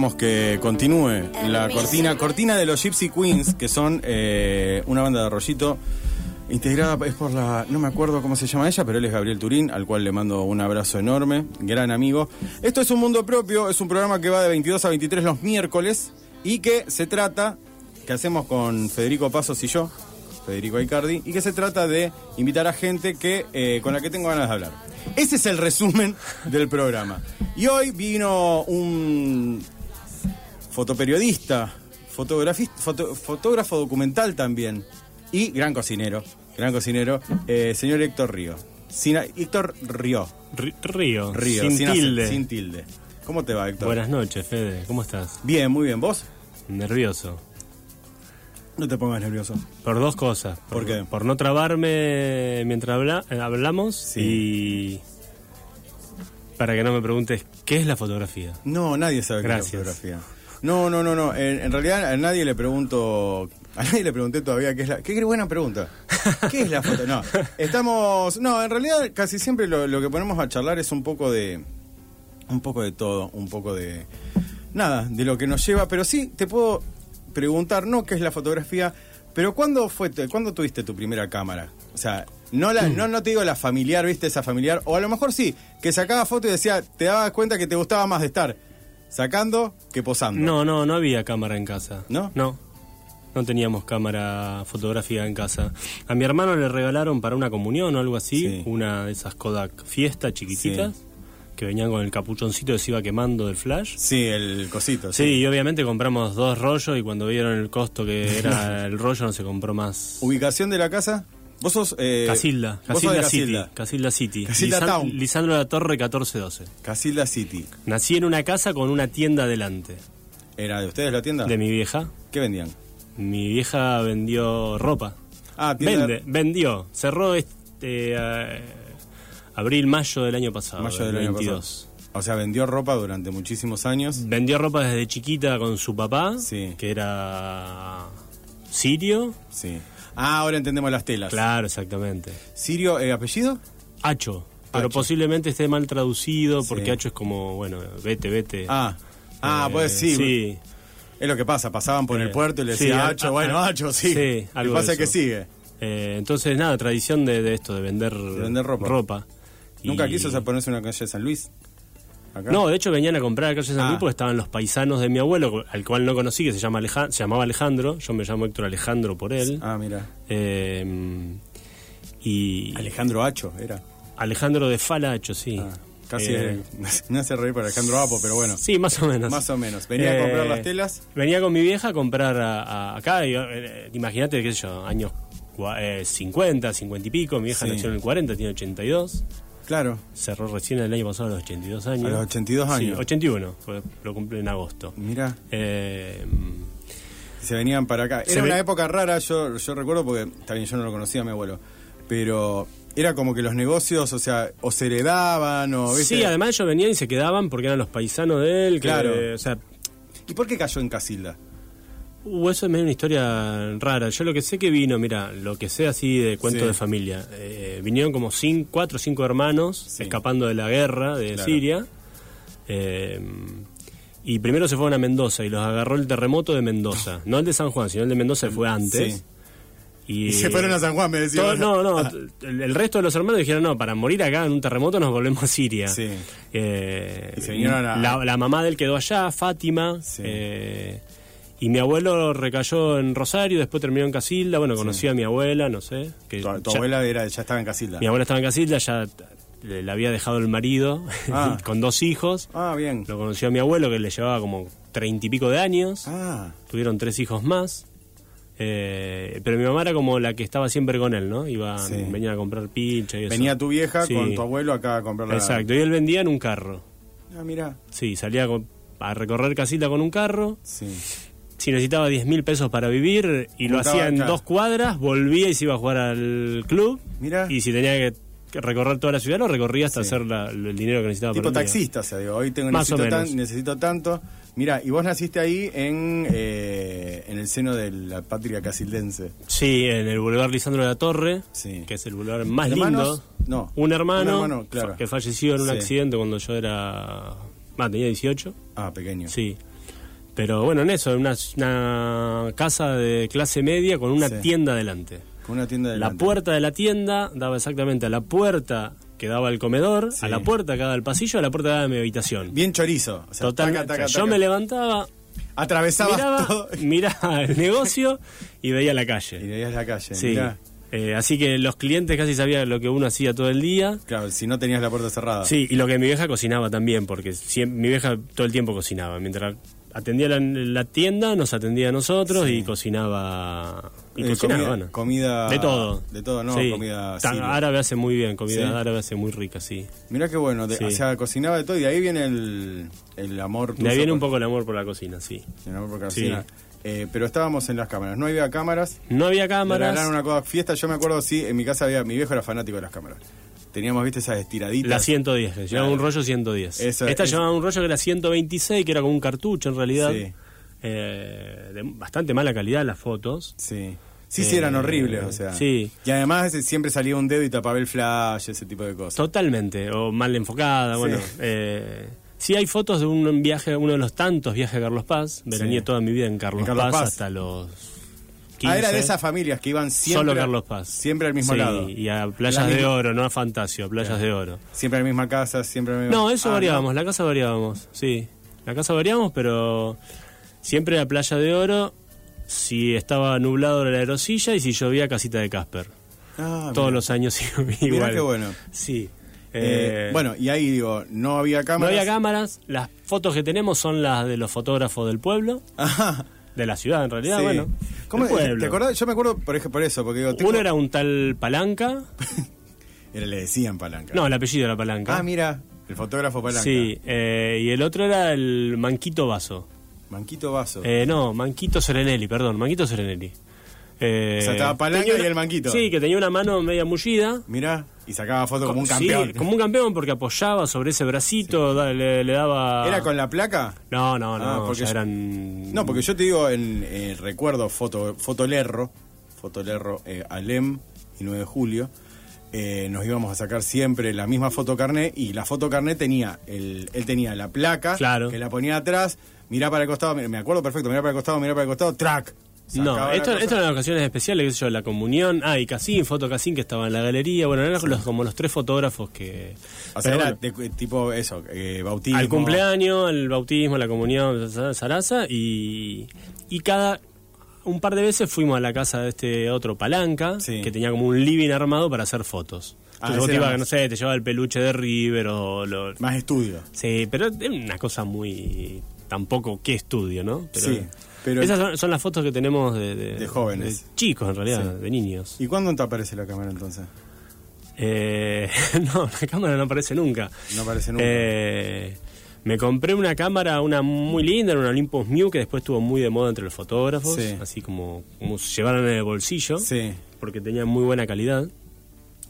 Dejamos que continúe la cortina, cortina de los Gypsy Queens, que son eh, una banda de rollito integrada es por la, no me acuerdo cómo se llama ella, pero él es Gabriel Turín, al cual le mando un abrazo enorme, gran amigo. Esto es un mundo propio, es un programa que va de 22 a 23 los miércoles y que se trata, que hacemos con Federico Pasos y yo, Federico Aicardi, y que se trata de invitar a gente que eh, con la que tengo ganas de hablar. Ese es el resumen del programa. Y hoy vino un fotoperiodista, fotografista, foto- fotógrafo documental también, y gran cocinero, gran cocinero, eh, señor Héctor Río. Sin, Héctor Río. Río, Río, sin, ace- tilde. sin tilde. ¿Cómo te va, Héctor? Buenas noches, Fede. ¿Cómo estás? Bien, muy bien. ¿Vos? Nervioso. No te pongas nervioso. Por dos cosas. ¿Por qué? Por no trabarme mientras habla- eh, hablamos Sí. y para que no me preguntes qué es la fotografía. No, nadie sabe qué es la Gracias. fotografía. No, no, no, no. En, realidad a nadie le pregunto, a nadie le pregunté todavía qué es la. Qué buena pregunta. ¿Qué es la foto? No, estamos, no, en realidad casi siempre lo, lo que ponemos a charlar es un poco de, un poco de todo, un poco de nada, de lo que nos lleva. Pero sí te puedo preguntar, no qué es la fotografía, pero ¿cuándo fue, cuándo tuviste tu primera cámara? O sea. No, la, no, no te digo la familiar, viste, esa familiar, o a lo mejor sí, que sacaba foto y decía, te dabas cuenta que te gustaba más de estar sacando que posando. No, no, no había cámara en casa. ¿No? No. No teníamos cámara fotográfica en casa. A mi hermano le regalaron para una comunión o algo así, Sí. una de esas Kodak Fiesta chiquititas, que venían con el capuchoncito que se iba quemando del flash. Sí, el cosito. Sí, y obviamente compramos dos rollos y cuando vieron el costo que era el rollo no se compró más. ¿Ubicación de la casa? Vos sos... Eh, Casilda, vos sos de Casilda City. Casilda. Casilda City. Casilda Town. Lisandro la Torre 1412. Casilda City. Nací en una casa con una tienda delante ¿Era de ustedes la tienda? de mi vieja. ¿Qué vendían? Mi vieja vendió ropa. Ah, tienda... Vende, vendió. Cerró este eh, abril, mayo del año pasado. Mayo del del año 22. pasado. O sea, vendió ropa durante muchísimos años. Vendió ropa desde chiquita con su papá, Sí. que era sirio. Sí. Ah, ahora entendemos las telas. Claro, exactamente. ¿Sirio, eh, apellido? Hacho. Pero Hacho. posiblemente esté mal traducido porque Sí. Hacho es como, bueno, vete, vete. Ah. Ah, Eh, pues sí. Sí, Es lo que pasa, pasaban por el Eh, puerto y le sí, decía a- Hacho, a- bueno, a- Hacho, sí. sí, algo Lo que pasa es que sigue. Eh, entonces, nada, tradición de, de esto, de vender, vender ropa. ¿Nunca Y- quiso ponerse una calle de San Luis? Acá. No, de hecho venían a comprar a calle San Ah. Luis porque estaban los paisanos de mi abuelo, al cual no conocí, que se, llama se llamaba Alejandro. Yo me llamo Héctor Alejandro por él. Ah, mira. Eh, y Alejandro Hacho era. Alejandro de Falacho, sí. Ah, casi Eh, me hace reír para Alejandro Apo, pero bueno. Sí, más o menos. Más o menos. Venía a comprar Eh, las telas. Venía con mi vieja a comprar a- a- acá, eh, imagínate, qué sé yo, años cua- eh, 50, 50 y pico. Mi vieja Sí. nació en el 40, tiene 82. Claro. Cerró recién el año pasado a los 82 años. A los 82 Sí, años. 81, fue- lo cumple en agosto. Mira, Eh, se venían para acá. Era ve- una época rara, yo, yo recuerdo porque también yo no lo conocía a mi abuelo, pero era como que los negocios, o sea, o se heredaban o ¿viste? sí, además ellos venían y se quedaban porque eran los paisanos de él. que, Claro. o sea, ¿Y por qué cayó en Casilda? Uh, eso es medio una historia rara. Yo lo que sé que vino, mira, lo que sé así de cuento Sí. de familia. eh, vinieron como cinco, cuatro o cinco hermanos Sí. escapando de la guerra de Claro. Siria. eh, y primero se fueron a Mendoza y los agarró el terremoto de Mendoza. No el de San Juan, sino el de Mendoza que fue antes. Sí. Y, Y se fueron a San Juan, me decía. todo- no, no, el, el resto de los hermanos dijeron, no, para morir acá en un terremoto nos volvemos a Siria. Sí. Eh, Y se vinieron a- la, la mamá de él quedó allá, Fátima. Sí. eh, y mi abuelo recayó en Rosario, después terminó en Casilda. Bueno, conocí a mi abuela, no sé. Que Tu, tu ya- abuela era, ya estaba en Casilda. Mi abuela estaba en Casilda, ya le, había dejado el marido Ah. con dos hijos. Ah, bien. Lo conoció a mi abuelo, que le llevaba como treinta y pico de años. Ah, Tuvieron tres hijos más. Eh, pero mi mamá era como la que estaba siempre con él, ¿no? Iban, Sí. Venían a comprar pincha y eso. venía tu vieja Sí. con tu abuelo acá a comprar la... Exacto, y él vendía en un carro. Ah, mira. Sí, salía a recorrer casita con un carro. Sí. Si necesitaba 10 mil pesos para vivir y lo hacía en dos cuadras, volvía y se iba a jugar al club. Mira. Y si tenía que recorrer toda la ciudad, lo recorría hasta Sí. hacer la- el dinero que necesitaba Tipo para taxista, o sea, digo, hoy tengo, Más o necesito, menos. tan- necesito tanto. Mira, y vos naciste ahí en, eh, en el seno de la patria casildense. Sí, en el Boulevard Lisandro de la Torre, Sí. que es el boulevard más ¿Hermanos? lindo. No. Un hermano, Un hermano, claro. que falleció en un Sí. accidente cuando yo era Ah, tenía 18. Ah, pequeño. Sí. Pero bueno, en eso, una, una casa de clase media con una Sí. tienda delante. Con una tienda de La puerta de la tienda daba exactamente a la puerta que daba al comedor, Sí. a la puerta que daba al pasillo, a la puerta que daba a mi habitación. Bien chorizo. O sea, taca, taca, yo me levantaba, Atravesabas miraba, todo. miraba el negocio y veía la Y calle. veías la calle. Sí. Eh, así que los clientes casi sabían lo que uno hacía todo el día. Claro, si no tenías la puerta cerrada. Sí, y lo que mi vieja cocinaba también, porque siem- mi vieja todo el tiempo cocinaba. Mientras atendía la, la tienda, nos atendía a nosotros Sí. y cocinaba. Y Eh, cocinaba, comida, bueno. comida- De todo. De todo, no, Sí. comida siria. árabe hace muy bien, comida Sí. árabe hace muy rica, sí. Mirá qué bueno, de- o sea, cocinaba de todo y de ahí viene el, el amor. De ahí viene un poco el amor por la cocina, sí. el amor por la cocina. Eh, pero estábamos en las cámaras, no había cámaras. No había cámaras. regalaron una cosa, fiesta, yo me acuerdo, sí, en mi casa había, mi viejo era fanático de las cámaras. Teníamos, viste, esas estiraditas. La 110, que llevaba un rollo 110. Eso, Esta eso. llevaba un rollo que era 126, que era como un cartucho en realidad. Sí. Eh, de bastante mala calidad las fotos. Sí. Sí, sí, eran Eh, horribles, o sea. sí. Y además ese, siempre salía un dedo y tapaba el flash, ese tipo de cosas. Totalmente, o mal enfocada, Sí. bueno. Eh, sí hay fotos de un viaje, uno de los tantos viajes a Carlos Paz. Veraneé Sí. toda mi vida en Carlos, En Carlos Paz, Paz. hasta los 15. Ah, era de esas familias que iban siempre. Solo Carlos Paz. Siempre al mismo Sí, lado. y a La playas de oro, no a Fantasio, a playas de oro. Siempre a la misma casa, siempre a la misma No, eso Ah, variábamos, la casa variábamos, sí. La casa variábamos, pero siempre a playa de oro, si estaba nublado era la aerosilla y si llovía casita de Casper. Ah, Todos mirá. los años igual. Mirá qué bueno. Sí. Eh, Eh, bueno, y ahí digo, no había no cámaras. había cámaras, las fotos que tenemos son las de los fotógrafos del pueblo, Ajá. de la ciudad en realidad, Sí. bueno. ¿Cómo, pueblo. ¿Te acordás? Yo me acuerdo por, por eso, porque digo, tengo- Uno era un tal Palanca, Era- le decían palanca. no, el apellido era Palanca. Ah, mira, el fotógrafo palanca. Sí, eh, y el otro era el Manquito Vaso. Manquito Vaso. Eh, no, Manquito Serenelli, perdón, Manquito Serenelli. Eh, O sea, estaba Palanca y el Manquito. Sí, que tenía una mano media mullida. Mirá, y sacaba foto como un Sí, campeón. como un campeón porque apoyaba sobre ese bracito, da- le, le daba... ¿Era con la placa? No, no, no, Ah, porque yo- eran... No, porque yo te digo, en, eh, recuerdo foto, Fotolerro, Fotolerro, eh, Alem y 9 de julio, eh, nos íbamos a sacar siempre la misma fotocarné y la fotocarné tenía, el, él tenía la placa, Claro. que la ponía atrás, mirá para el costado, me me acuerdo perfecto, mirá para el costado, mirá para el costado, track. No, esto, esto eran ocasiones especiales, qué sé yo, la comunión, ah, y Casín, Foto Casín, que estaba en la galería, bueno, eran los- como los tres fotógrafos que... O sea, era bueno, de- tipo eso, eh, bautismo. al cumpleaños, al bautismo, la comunión, Sarasa, y, y cada un par de veces fuimos a la casa de este otro palanca, Sí. que tenía como un living armado para hacer fotos. Ah, vos te era ibas, más- no sé, te llevaba el peluche de River o lo... Más estudio. Sí, pero es una cosa muy... Tampoco, qué estudio, ¿no? Pero, Sí, pero- Esas son, son las fotos que tenemos de... De jóvenes. de chicos, en realidad, Sí. de niños. ¿Y cuándo te aparece la cámara entonces? Eh, no, la cámara no aparece nunca. No aparece nunca. Eh, me compré una cámara, una muy linda, una Olympus Mew, que después estuvo muy de moda entre los fotógrafos, Sí. así como, como llevaron en el bolsillo, Sí, porque tenía muy buena calidad.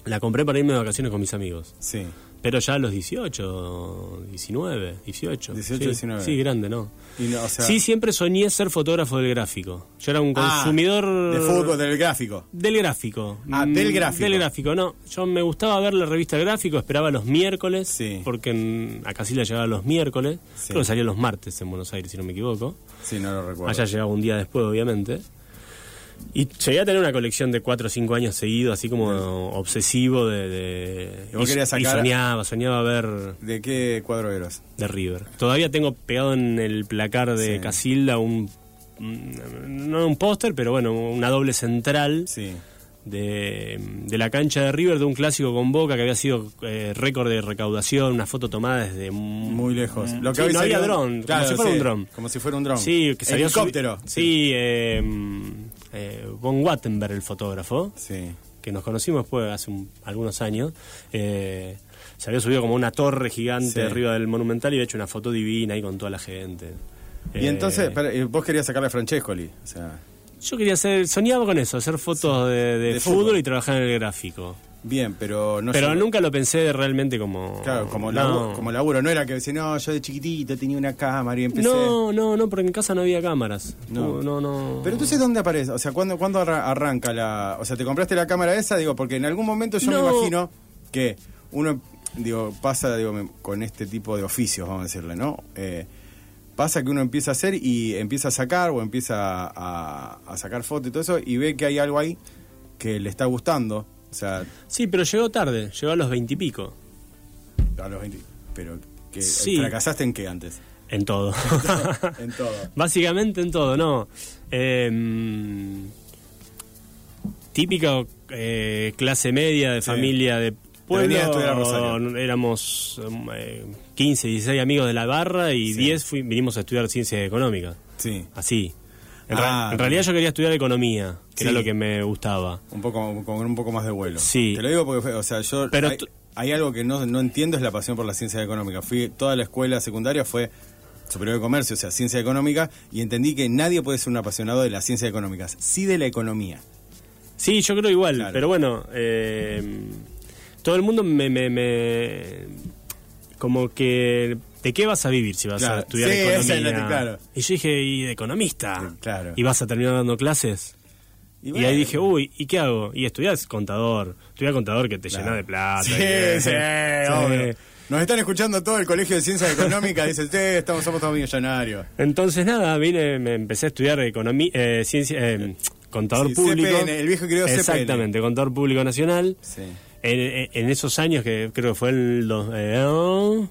La compré para irme de vacaciones con mis amigos. sí. Pero ya a los 18, 19, 18. 18, sí, 19. Sí, grande, ¿no? Y no, o sea, sí, siempre soñé ser fotógrafo del gráfico. Yo era un Ah, consumidor... de fútbol, del gráfico. Del gráfico. Ah, Mm, del gráfico. Del gráfico, no. Yo me gustaba ver la revista Gráfico, esperaba los miércoles, Sí. porque en, acá sí la llegaba los miércoles. Sí. Creo que salía los martes en Buenos Aires, si no me equivoco. Sí, no lo recuerdo. Allá llegaba un día después, obviamente. Y llegué a tener una colección de 4 o 5 años seguidos, así como obsesivo de... de- ¿Y querías y sacar- soñaba, soñaba ver ¿De qué cuadro eras? de River. Todavía tengo pegado en el placar de Sí. Casilda un... No un póster, pero bueno, una doble central Sí. de, de la cancha de River de un clásico con Boca que había sido eh, récord de recaudación, una foto tomada desde Muy lejos. Lo Sí, hoy no había dron, Claro, como si fuera sí, un dron. Como si fuera un dron. Sí, que salió Helicóptero. subi- Sí, eh, eh, Von Wattenberg, el fotógrafo, Sí. que nos conocimos después hace un- algunos años. eh, se había subido como una torre gigante Sí. arriba del Monumental y había hecho una foto divina ahí con toda la gente. Y Eh, entonces, espera, y vos querías sacarle a Francescoli. O sea, Yo quería hacer, soñaba con eso, hacer fotos de, de De fútbol. fútbol. y trabajar en el gráfico. Bien, pero no Pero nunca lo pensé realmente como... Claro, como, no. laburo, como laburo. No era que decía, no, yo de chiquitito tenía una cámara y empecé. No, no, no, porque en casa no había cámaras. No. No, no. Pero entonces, ¿dónde aparece? O sea, ¿cuándo, ¿cuándo arra- arranca la...? O sea, ¿te compraste la cámara esa? Digo, porque en algún momento yo me No. imagino que uno... digo, pasa digo, con este tipo de oficios, vamos a decirle, ¿no? Eh, pasa que uno empieza a hacer y empieza a sacar o empieza a, a sacar fotos y todo eso y ve que hay algo ahí que le está gustando. O sea, Sí, pero llegó tarde, llegó a los veintipico, a los 20. Pero que Sí. fracasaste en qué antes? en todo. en todo. Básicamente en todo, ¿no? Eh, típica eh, clase media de Sí. familia de pueblo. Éramos eh, 15, 16 amigos de la barra y Sí. 10 fui- vinimos a estudiar ciencias económicas. Sí. Así. En, Ah, ra- en realidad yo quería estudiar economía, que era lo que me gustaba. Un poco, con un poco más de vuelo. Sí. Te lo digo porque, o sea, yo. Pero hay, algo que no, no entiendo, es la pasión por la ciencia económica. Fui, toda la escuela secundaria fue superior de comercio, o sea, ciencia económica, y entendí que nadie puede ser un apasionado de las ciencias económicas, sí de la economía. Sí, yo creo igual, Claro. pero bueno, eh, todo el mundo me, me, me- Como que... ¿De qué vas a vivir si vas Claro. a estudiar Sí, es economía? que- claro. Y yo dije, ¿y de economista? Sí, claro. ¿Y vas a terminar dando clases? Y, bueno, ahí dije, uy, ¿y qué hago? Y estudias contador. Estudia contador que te claro. llena de plata. Sí, y sí, obvio. Nos están escuchando todo el colegio de ciencias económicas, dice, sí, estamos, somos todos millonarios. Entonces, nada, vine, me empecé a estudiar economía, eh, ciencia, eh, contador Sí, público. CPN, el viejo querido CPN. Exactamente, contador público nacional. Sí. En, en- en esos años que creo que fue el dos- eh, oh,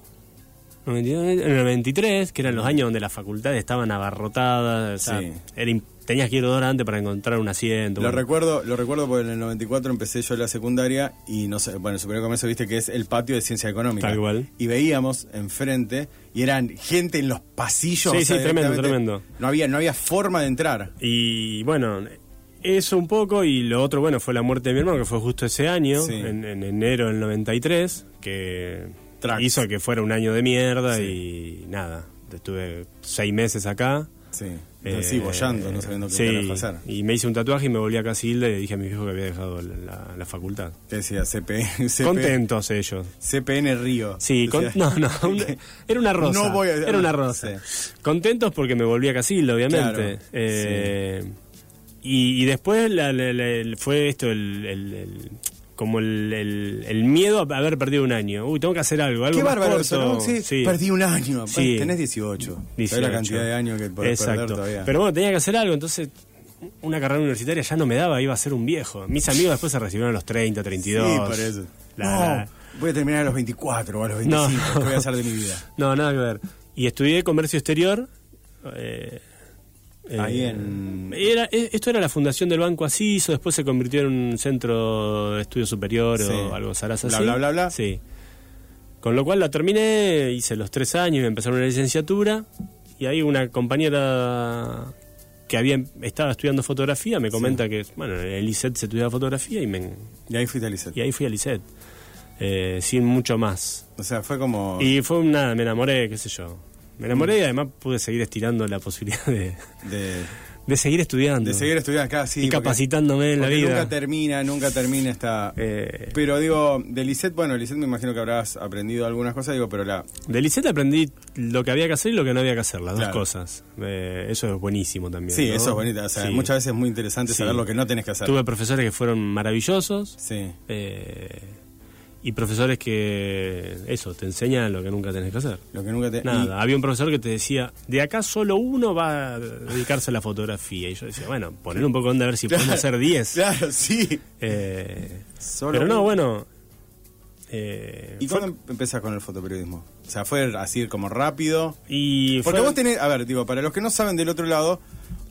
92, en el 93, que eran los años donde las facultades estaban abarrotadas, o sea, Sí. era tenías que ir dos horas antes para encontrar un asiento. Lo bueno. recuerdo, lo recuerdo porque en el 94 empecé yo la secundaria y no sé, bueno, el superior comercio viste que es el patio de ciencia económica. Tal cual. Y veíamos enfrente y eran gente en los pasillos. Sí, o sea, sí, tremendo, tremendo. No había, no había forma de entrar. Y bueno, eso un poco, y lo otro, bueno, fue la muerte de mi hermano, que fue justo ese año, Sí. en, en enero del 93, que Tracks. hizo que fuera un año de mierda Sí. y nada, estuve seis meses acá. Sí. Eh, sí, bollando, no sabiendo qué sí, hacer. y me hice un tatuaje y me volví a Casilda y le dije a mi viejo que había dejado la, la- la facultad. ¿Qué decía? CP, CP, Contentos ellos. CPN Río. Sí, con- no, no, un- era una rosa. No voy a- era una rosa. sí. Contentos porque me volví a Casilda, obviamente. Claro, Eh, y, y después la- fue esto, el, el- el- como el, el- el miedo a haber perdido un año. Uy, tengo que hacer algo, algo Qué más bárbaro corto. eso, ¿no? Sí, perdí un año. Sí. Tenés 18. ¿Sabés 18. la cantidad de años que podés perder Exacto. todavía? Pero bueno, tenía que hacer algo, entonces una carrera universitaria ya no me daba, iba a ser un viejo. Mis amigos después se recibieron a los 30, 32. Sí, por eso. La- no, voy a terminar a los 24 o a los No. 25. ¿Qué voy a hacer de mi vida? No, nada que ver. Y estudié comercio exterior. eh, Ahí eh, en- Era, eh, esto era la fundación del Banco Asiso, después se convirtió en un centro de estudio superior Sí. o algo Bla, así. bla, bla, bla. Sí. Con lo cual la terminé, hice los tres años y empezaron una licenciatura. Y ahí una compañera que había estaba estudiando fotografía me comenta que, bueno, en el ISET se estudiaba fotografía y, me, Y ahí fuiste a Lisset. y ahí fui al ISET. Eh, sin mucho más. O sea, fue como... Y fue nada, me enamoré, qué sé yo. Me enamoré y además pude seguir estirando la posibilidad de, de, de seguir estudiando. de seguir estudiando acá, sí. y porque- capacitándome en la vida. Nunca termina, nunca termina esta... Eh, Pero digo, de Lisset, bueno, Lisset me imagino que habrás aprendido algunas cosas, digo, pero la... de Lisette aprendí lo que había que hacer y lo que no había que hacer, las Claro. dos cosas. Eh, eso es buenísimo también. Sí, ¿no? eso es bonito. O sea, Sí. muchas veces es muy interesante Sí. saber lo que no tenés que hacer. Tuve profesores que fueron maravillosos Sí. eh, y profesores que, eso, te enseñan lo que nunca tenés que hacer. Lo que nunca te... Nada, había un profesor que te decía, de acá solo uno va a dedicarse a la fotografía. Y yo decía, bueno, poner un poco de onda a ver si Claro, podemos hacer 10. Claro, sí. Eh, Solo pero no, bueno. eh, ¿Y fue- cuándo empezás con el fotoperiodismo? O sea, fue así como rápido. y Porque fue- vos tenés, a ver, digo, para los que no saben del otro lado,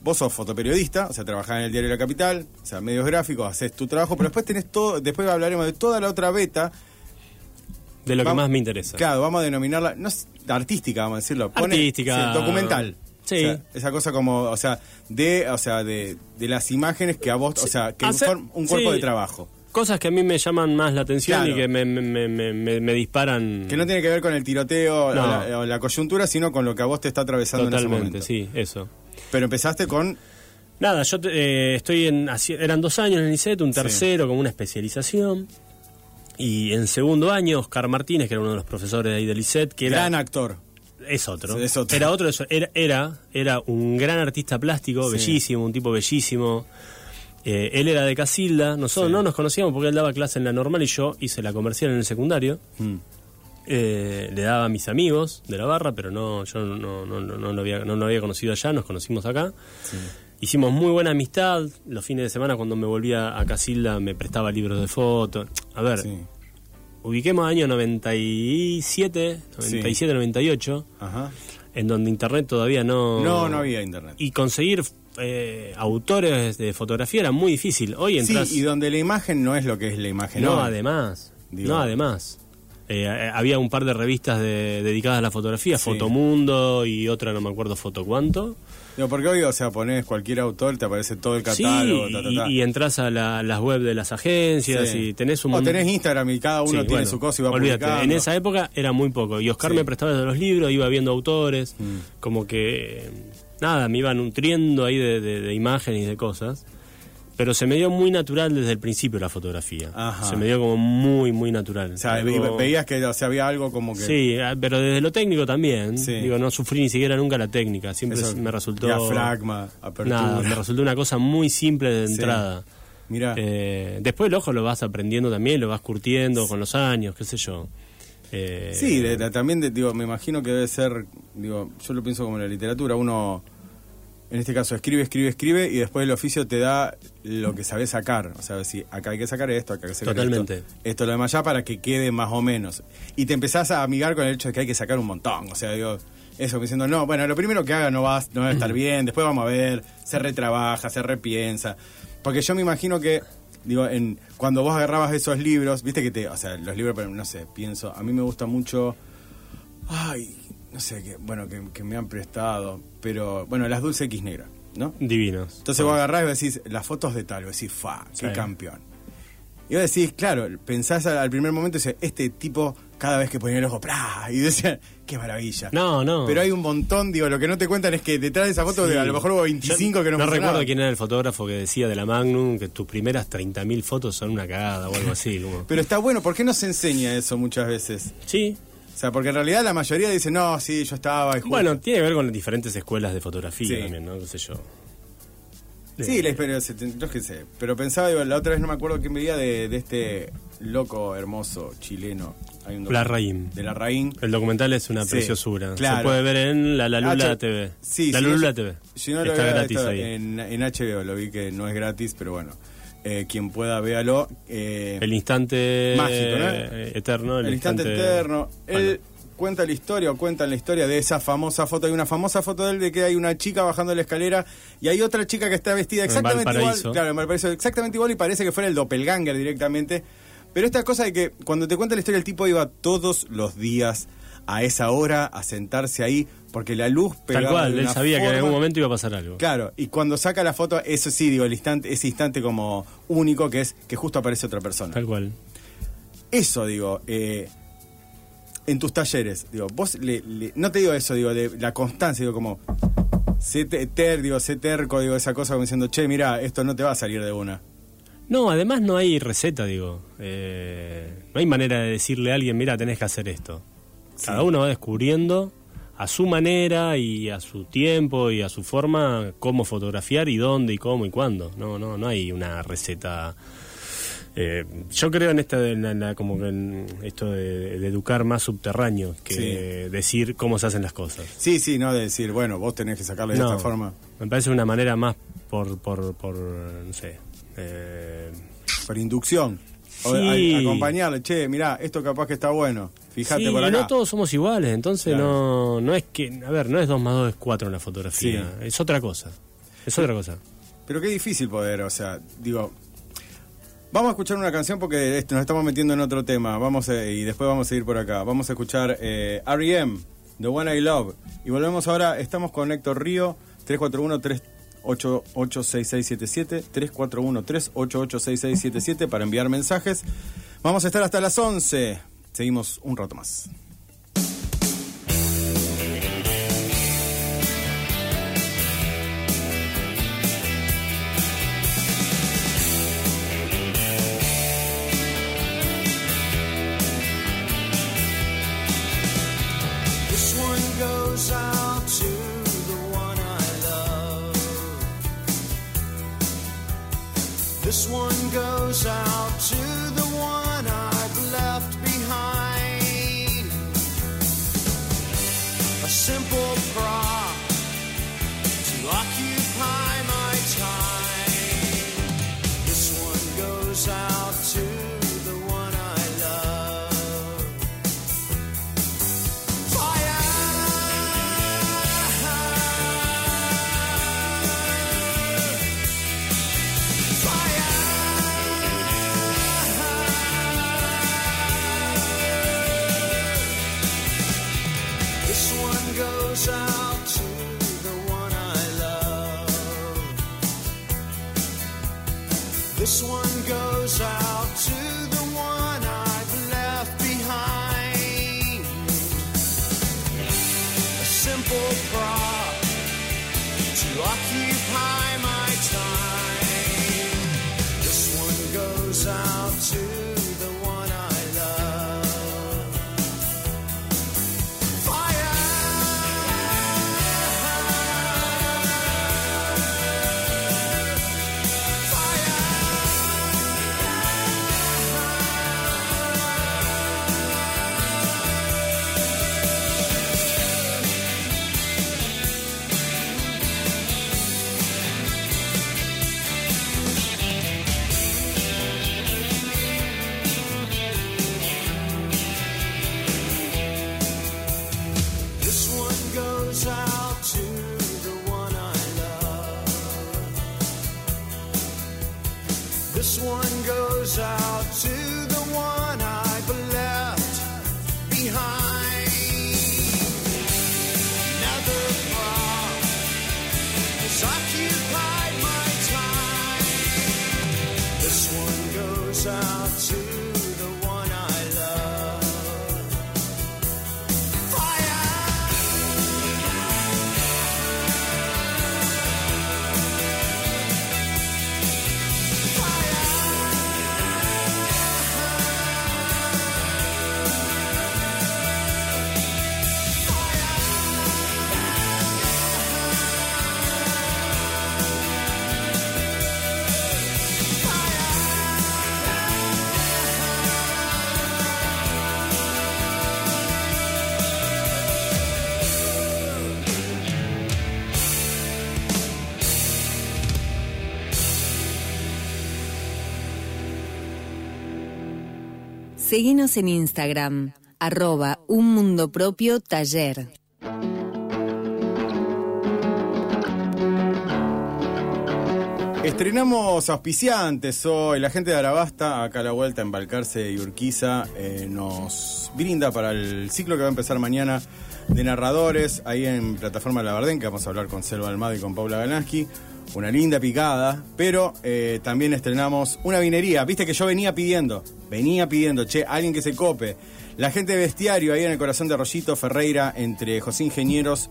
vos sos fotoperiodista, o sea, trabajás en el diario La Capital, o sea, medios gráficos, haces tu trabajo, pero después tenés todo, después hablaremos de toda la otra beta. de lo que Vamos- más me interesa. Claro, vamos a denominarla, no es artística, vamos a decirlo. Artística. sí, documental. Sí. O sea, esa cosa como, o sea, de, o sea, de, de las imágenes que a vos, o sea, que Hacer- un cuerpo sí. de trabajo. Cosas que a mí me llaman más la atención Claro. y que me, me, me, me- disparan. Que no tiene que ver con el tiroteo No. o, la, o la coyuntura, sino con lo que a vos te está atravesando en ese Totalmente, momento. sí, eso. Pero empezaste con Nada, yo eh, estoy en. Eran dos años en el ICET, un tercero como una especialización. Y en segundo año, Oscar Martínez, que era uno de los profesores de ahí del ICET, que era. gran actor. Es otro. Sí, es otro. Era otro, eso. Era, era, era un gran artista plástico, Sí. bellísimo, un tipo bellísimo. Eh, él era de Casilda, nosotros Sí. no nos conocíamos porque él daba clase en la normal y yo hice la comercial en el secundario. Mm. Eh, le daba a mis amigos de la barra, pero no, yo no, no, no, no lo, había, no lo había conocido allá, nos conocimos acá. Hicimos muy buena amistad. Los fines de semana, cuando me volvía a Casilda, me prestaba libros de fotos. A ver, ubiquemos año 97, 97, 98, en donde internet todavía no... No, no había internet. Y conseguir eh, autores de fotografía era muy difícil. Hoy entras... Sí, y donde la imagen no es lo que es la imagen. No, además. No, además. Eh, eh, había un par de revistas dedicadas a la fotografía, Fotomundo y otra, no me acuerdo, Foto Cuánto. No, porque hoy, o sea, pones cualquier autor, te aparece todo el catálogo. Y, entras a las web de las agencias y tenés un O tenés Instagram y cada uno tiene su cosa y va olvídate, En esa época era muy poco. Y Oscar me prestaba de los libros, iba viendo autores, mm. como que, nada, me iba nutriendo ahí de, de imágenes y de cosas pero se me dio muy natural desde el principio la fotografía. Se me dio como muy, muy natural. O sea, veías que o sea, había algo como que... Sí, ah, pero desde lo técnico también. Digo, no sufrí ni siquiera nunca la técnica. Siempre me resultó... Diafragma, apertura. Nada, me resultó una cosa muy simple de entrada. Mira. Eh, después el ojo lo vas aprendiendo también, lo vas curtiendo con los años, qué sé yo. Eh, sí, también digo, me imagino que debe ser, digo, yo lo pienso como en la literatura, uno en este caso escribe, escribe, escribe y después el oficio te da lo que sabes sacar. O sea, si acá hay que sacar esto, acá hay que sacar Totalmente. esto. Esto lo demás ya para que quede más o menos. Y te empezás a amigar con el hecho de que hay que sacar un montón. O sea, digo, eso, diciendo, no, bueno, lo primero que haga no va, no va a estar bien, después vamos a ver, se retrabaja, se repiensa. Porque yo me imagino que, digo, en cuando vos agarrabas esos libros, viste que te, o sea, los libros, no sé, pienso, a mí me gusta mucho, ay, no sé, que, bueno, que, me han prestado, pero bueno, las Dulce X Negra, ¿no? Divinos. Entonces vos agarrás y decís, las fotos de tal, vos decís, fa, qué campeón. Y vos decís, claro, pensás al, primer momento, dice, este tipo cada vez que ponía el ojo, ¡prá! y decían, qué maravilla. No, no. Pero hay un montón, digo, lo que no te cuentan es que detrás de esa foto a lo mejor hubo 25 que no No recuerdo quién era el fotógrafo que decía de la Magnum que tus primeras 30.000 fotos son una cagada o algo así. Pero está bueno, ¿por qué no se enseña eso muchas veces? Sí, sea, porque en realidad la mayoría dice, no, sí, yo estaba... Y bueno, tiene que ver con las diferentes escuelas de fotografía también, ¿no? No sé yo. Sí, la experiencia, yo qué sé. Pero pensaba, digo, la otra vez no me acuerdo quién veía de, de este loco, hermoso, chileno. Hay un la Raín. De la Raín. El documental es una preciosura. Se puede ver en la, la Lula TV. Sí, la Lula TV. Si no Está gratis ahí. En, en HBO lo vi que no es gratis, pero bueno. Eh, quien pueda véalo. Eh, el instante mágico, ¿no? eterno. El, instante, eterno. Él cuenta la historia o cuentan la historia de esa famosa foto. Hay una famosa foto de él de que hay una chica bajando la escalera y hay otra chica que está vestida exactamente igual. Claro, me parece exactamente igual y parece que fuera el doppelganger directamente. Pero esta cosa de que cuando te cuenta la historia el tipo iba todos los días a esa hora a sentarse ahí porque la luz pegaba Tal cual, él sabía que en algún momento iba a pasar algo. Claro, y cuando saca la foto, eso sí, digo, el instante, ese instante como único que es que justo aparece otra persona. Tal cual. Eso, digo, eh, en tus talleres, digo, vos no te digo eso, digo, de la constancia, digo, como, sé ter, digo, sé terco, digo, esa cosa como diciendo, che, mira, esto no te va a salir de una. No, además no hay receta, digo. Eh, no hay manera de decirle a alguien, mira, tenés que hacer esto. Cada uno va descubriendo a su manera y a su tiempo y a su forma cómo fotografiar y dónde y cómo y cuándo. No, no, no hay una receta. Eh, yo creo en esta como en esto de, educar más subterráneo que decir cómo se hacen las cosas. Sí, sí, no de decir, bueno, vos tenés que sacarle de esta forma. Me parece una manera más por, por, por no sé. Eh, por inducción. Sí. acompañarle, che, mirá, esto capaz que está bueno. Fíjate sí, por acá. no todos somos iguales, entonces no, no es que, a ver, no es 2 más 2 es 4 en la fotografía, es otra cosa. Es otra cosa. Pero qué difícil poder, o sea, digo, vamos a escuchar una canción porque nos estamos metiendo en otro tema, vamos y después vamos a ir por acá. Vamos a escuchar eh, R.E.M., The One I Love. Y volvemos ahora, estamos con Héctor Río, 341 386677 341 3886677 para enviar mensajes. Vamos a estar hasta las 11. Seguimos un rato más. One goes out to the one I love, this one goes out Seguinos en Instagram, arroba un mundo propio taller. Estrenamos auspiciantes hoy. La gente de Arabasta, acá a la vuelta en Balcarce y Urquiza, eh, nos brinda para el ciclo que va a empezar mañana de narradores, ahí en Plataforma La que vamos a hablar con Selva Almado y con Paula Ganaski. Una linda picada, pero eh, también estrenamos una vinería. Viste que yo venía pidiendo, venía pidiendo, che, alguien que se cope. La gente de bestiario, ahí en el corazón de Rollito, Ferreira, entre José Ingenieros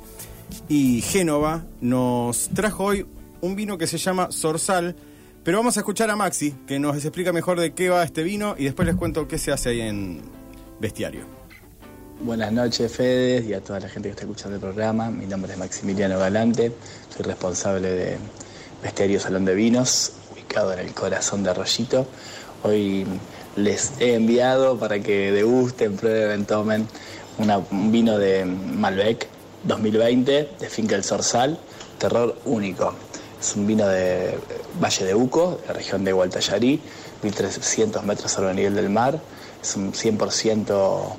y Génova, nos trajo hoy un vino que se llama Sorsal. Pero vamos a escuchar a Maxi, que nos explica mejor de qué va este vino y después les cuento qué se hace ahí en Bestiario. Buenas noches, Fede, y a toda la gente que está escuchando el programa. Mi nombre es Maximiliano Galante, soy responsable de Bestiario Salón de Vinos, ubicado en el corazón de Arroyito. Hoy les he enviado para que degusten, prueben, tomen una- un vino de Malbec 2020 de Finca El Sorsal, terror único. Es un vino de Valle de Uco, de la región de Gualtallarí, 1300 metros sobre el nivel del mar. Es un 100%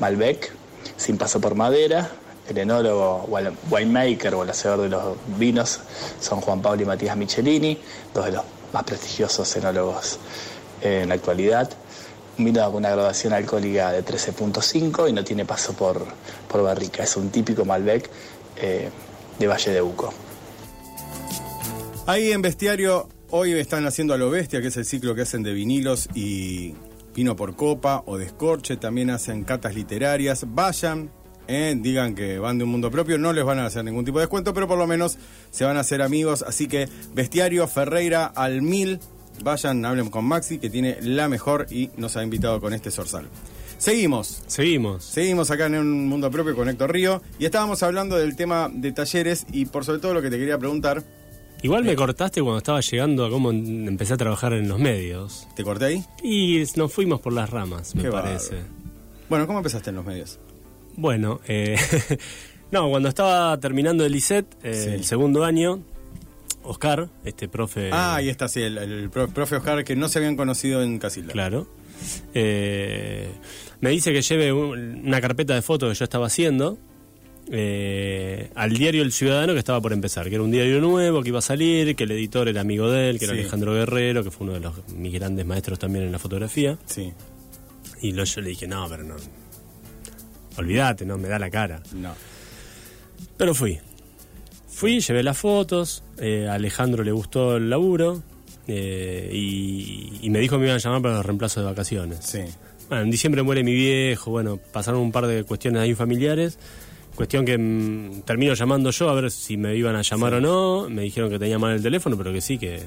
Malbec, sin paso por madera. El enólogo o el winemaker o el hacedor de los vinos son Juan Pablo y Matías Michelini, dos de los más prestigiosos enólogos en la actualidad. Un vino con una graduación alcohólica de 13.5 y no tiene paso por, por barrica. Es un típico Malbec eh, de Valle de Uco. Ahí en Bestiario, hoy están haciendo a lo bestia, que es el ciclo que hacen de vinilos y vino por copa o descorche. También hacen catas literarias. Vayan, eh, digan que van de un mundo propio. No les van a hacer ningún tipo de descuento, pero por lo menos se van a hacer amigos. Así que Bestiario, Ferreira, al mil. Vayan, hablen con Maxi, que tiene la mejor y nos ha invitado con este zorzal. Seguimos. Seguimos. Seguimos acá en un mundo propio con Héctor Río y estábamos hablando del tema de talleres y por sobre todo lo que te quería preguntar, Igual me cortaste cuando estaba llegando a cómo empecé a trabajar en los medios. ¿te corté ahí? Y nos fuimos por las ramas, me Qué parece. Bueno, ¿cómo empezaste en los medios? Bueno, eh, No, cuando estaba terminando el ISET, eh, Sí. el segundo año, Oscar, este profe... Ah, ahí está, sí, el, el pro- profe Oscar que no se habían conocido en Casilda. Claro. Eh, me dice que lleve un- una carpeta de fotos que yo estaba haciendo eh, al diario El Ciudadano que estaba por empezar, que era un diario nuevo que iba a salir, que el editor era amigo de él, que era Sí. Alejandro Guerrero, que fue uno de los mis grandes maestros también en la fotografía. Sí, Y lo- yo le dije, no, pero no. Olvídate, no, me da la cara. no. Pero fui. Fui, llevé las fotos, eh, a Alejandro le gustó el laburo eh, y, y me dijo que me iban a llamar para los reemplazos de vacaciones. Sí. Bueno, en diciembre muere mi viejo, bueno, pasaron un par de cuestiones ahí familiares. Cuestión que mm, termino llamando yo a ver si me iban a llamar o no. Me dijeron que tenía mal el teléfono, pero que sí, que,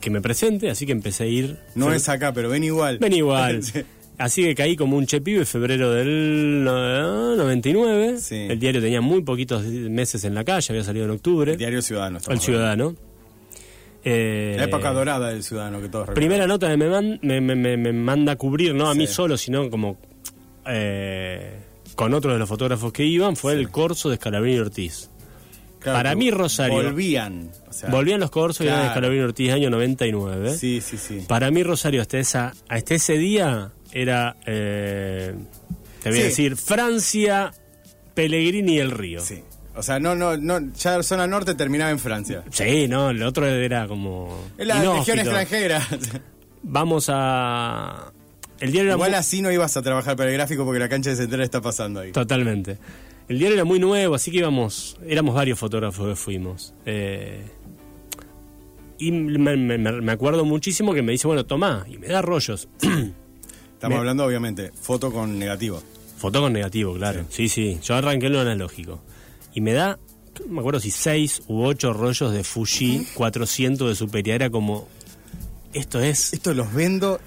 que me presente. Así que empecé a ir. No Fue- es acá, pero ven igual. Ven igual. Sí. Así que caí como un chepibe en febrero del no- 99. Sí. El diario tenía muy poquitos meses en la calle, había salido en octubre. El Diario Ciudadano. El Ciudadano. Eh. La época dorada del Ciudadano que todos recuerdan. Primera nota que me, man- me, me- me- me manda a cubrir, no a mí solo, sino como eh, con otros de los fotógrafos que iban, fue el corso de Scalabrini Ortiz. Claro, para mí, Rosario. Volvían. o sea, Volvían los corsos y eran de. Scalabrini Ortiz año 99. Sí, sí, sí. Para mí, Rosario, hasta, esa, hasta ese día era, eh, te voy a decir, Francia, Pellegrini y el Río. Sí. O sea, no, no, no, ya zona norte terminaba en Francia. Sí, no, el otro era como... Es la inhóspito. legión extranjera. Vamos a... El diario era Igual muy- así no ibas a trabajar para el gráfico porque la cancha de central está pasando ahí. Totalmente. El diario era muy nuevo, así que íbamos, éramos varios fotógrafos que fuimos. Eh, y me- me acuerdo muchísimo que me dice, bueno, tomá, y me da rollos. Estamos Me- hablando, obviamente, foto con negativo. Foto con negativo, claro. Sí, sí. Yo arranqué en lo analógico. Y me da, no me acuerdo si seis u ocho rollos de Fuji 400 de Superia. Era como, esto es... Esto los vendo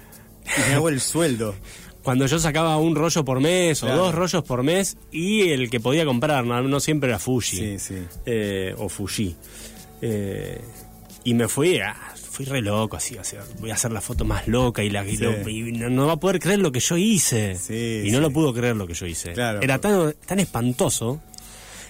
y me hago el sueldo. Cuando yo sacaba un rollo por mes o dos rollos por mes y el que podía comprar, no, no siempre era Fuji. Sí, sí. eh, o Fuji. Eh, y me fui, ah, fui re loco, así, o sea, voy a hacer la foto más loca y, la, y Sí. lo- y no, no va a poder creer lo que yo hice. Sí, y no sí. lo pudo creer lo que yo hice. Claro. Era tan, tan espantoso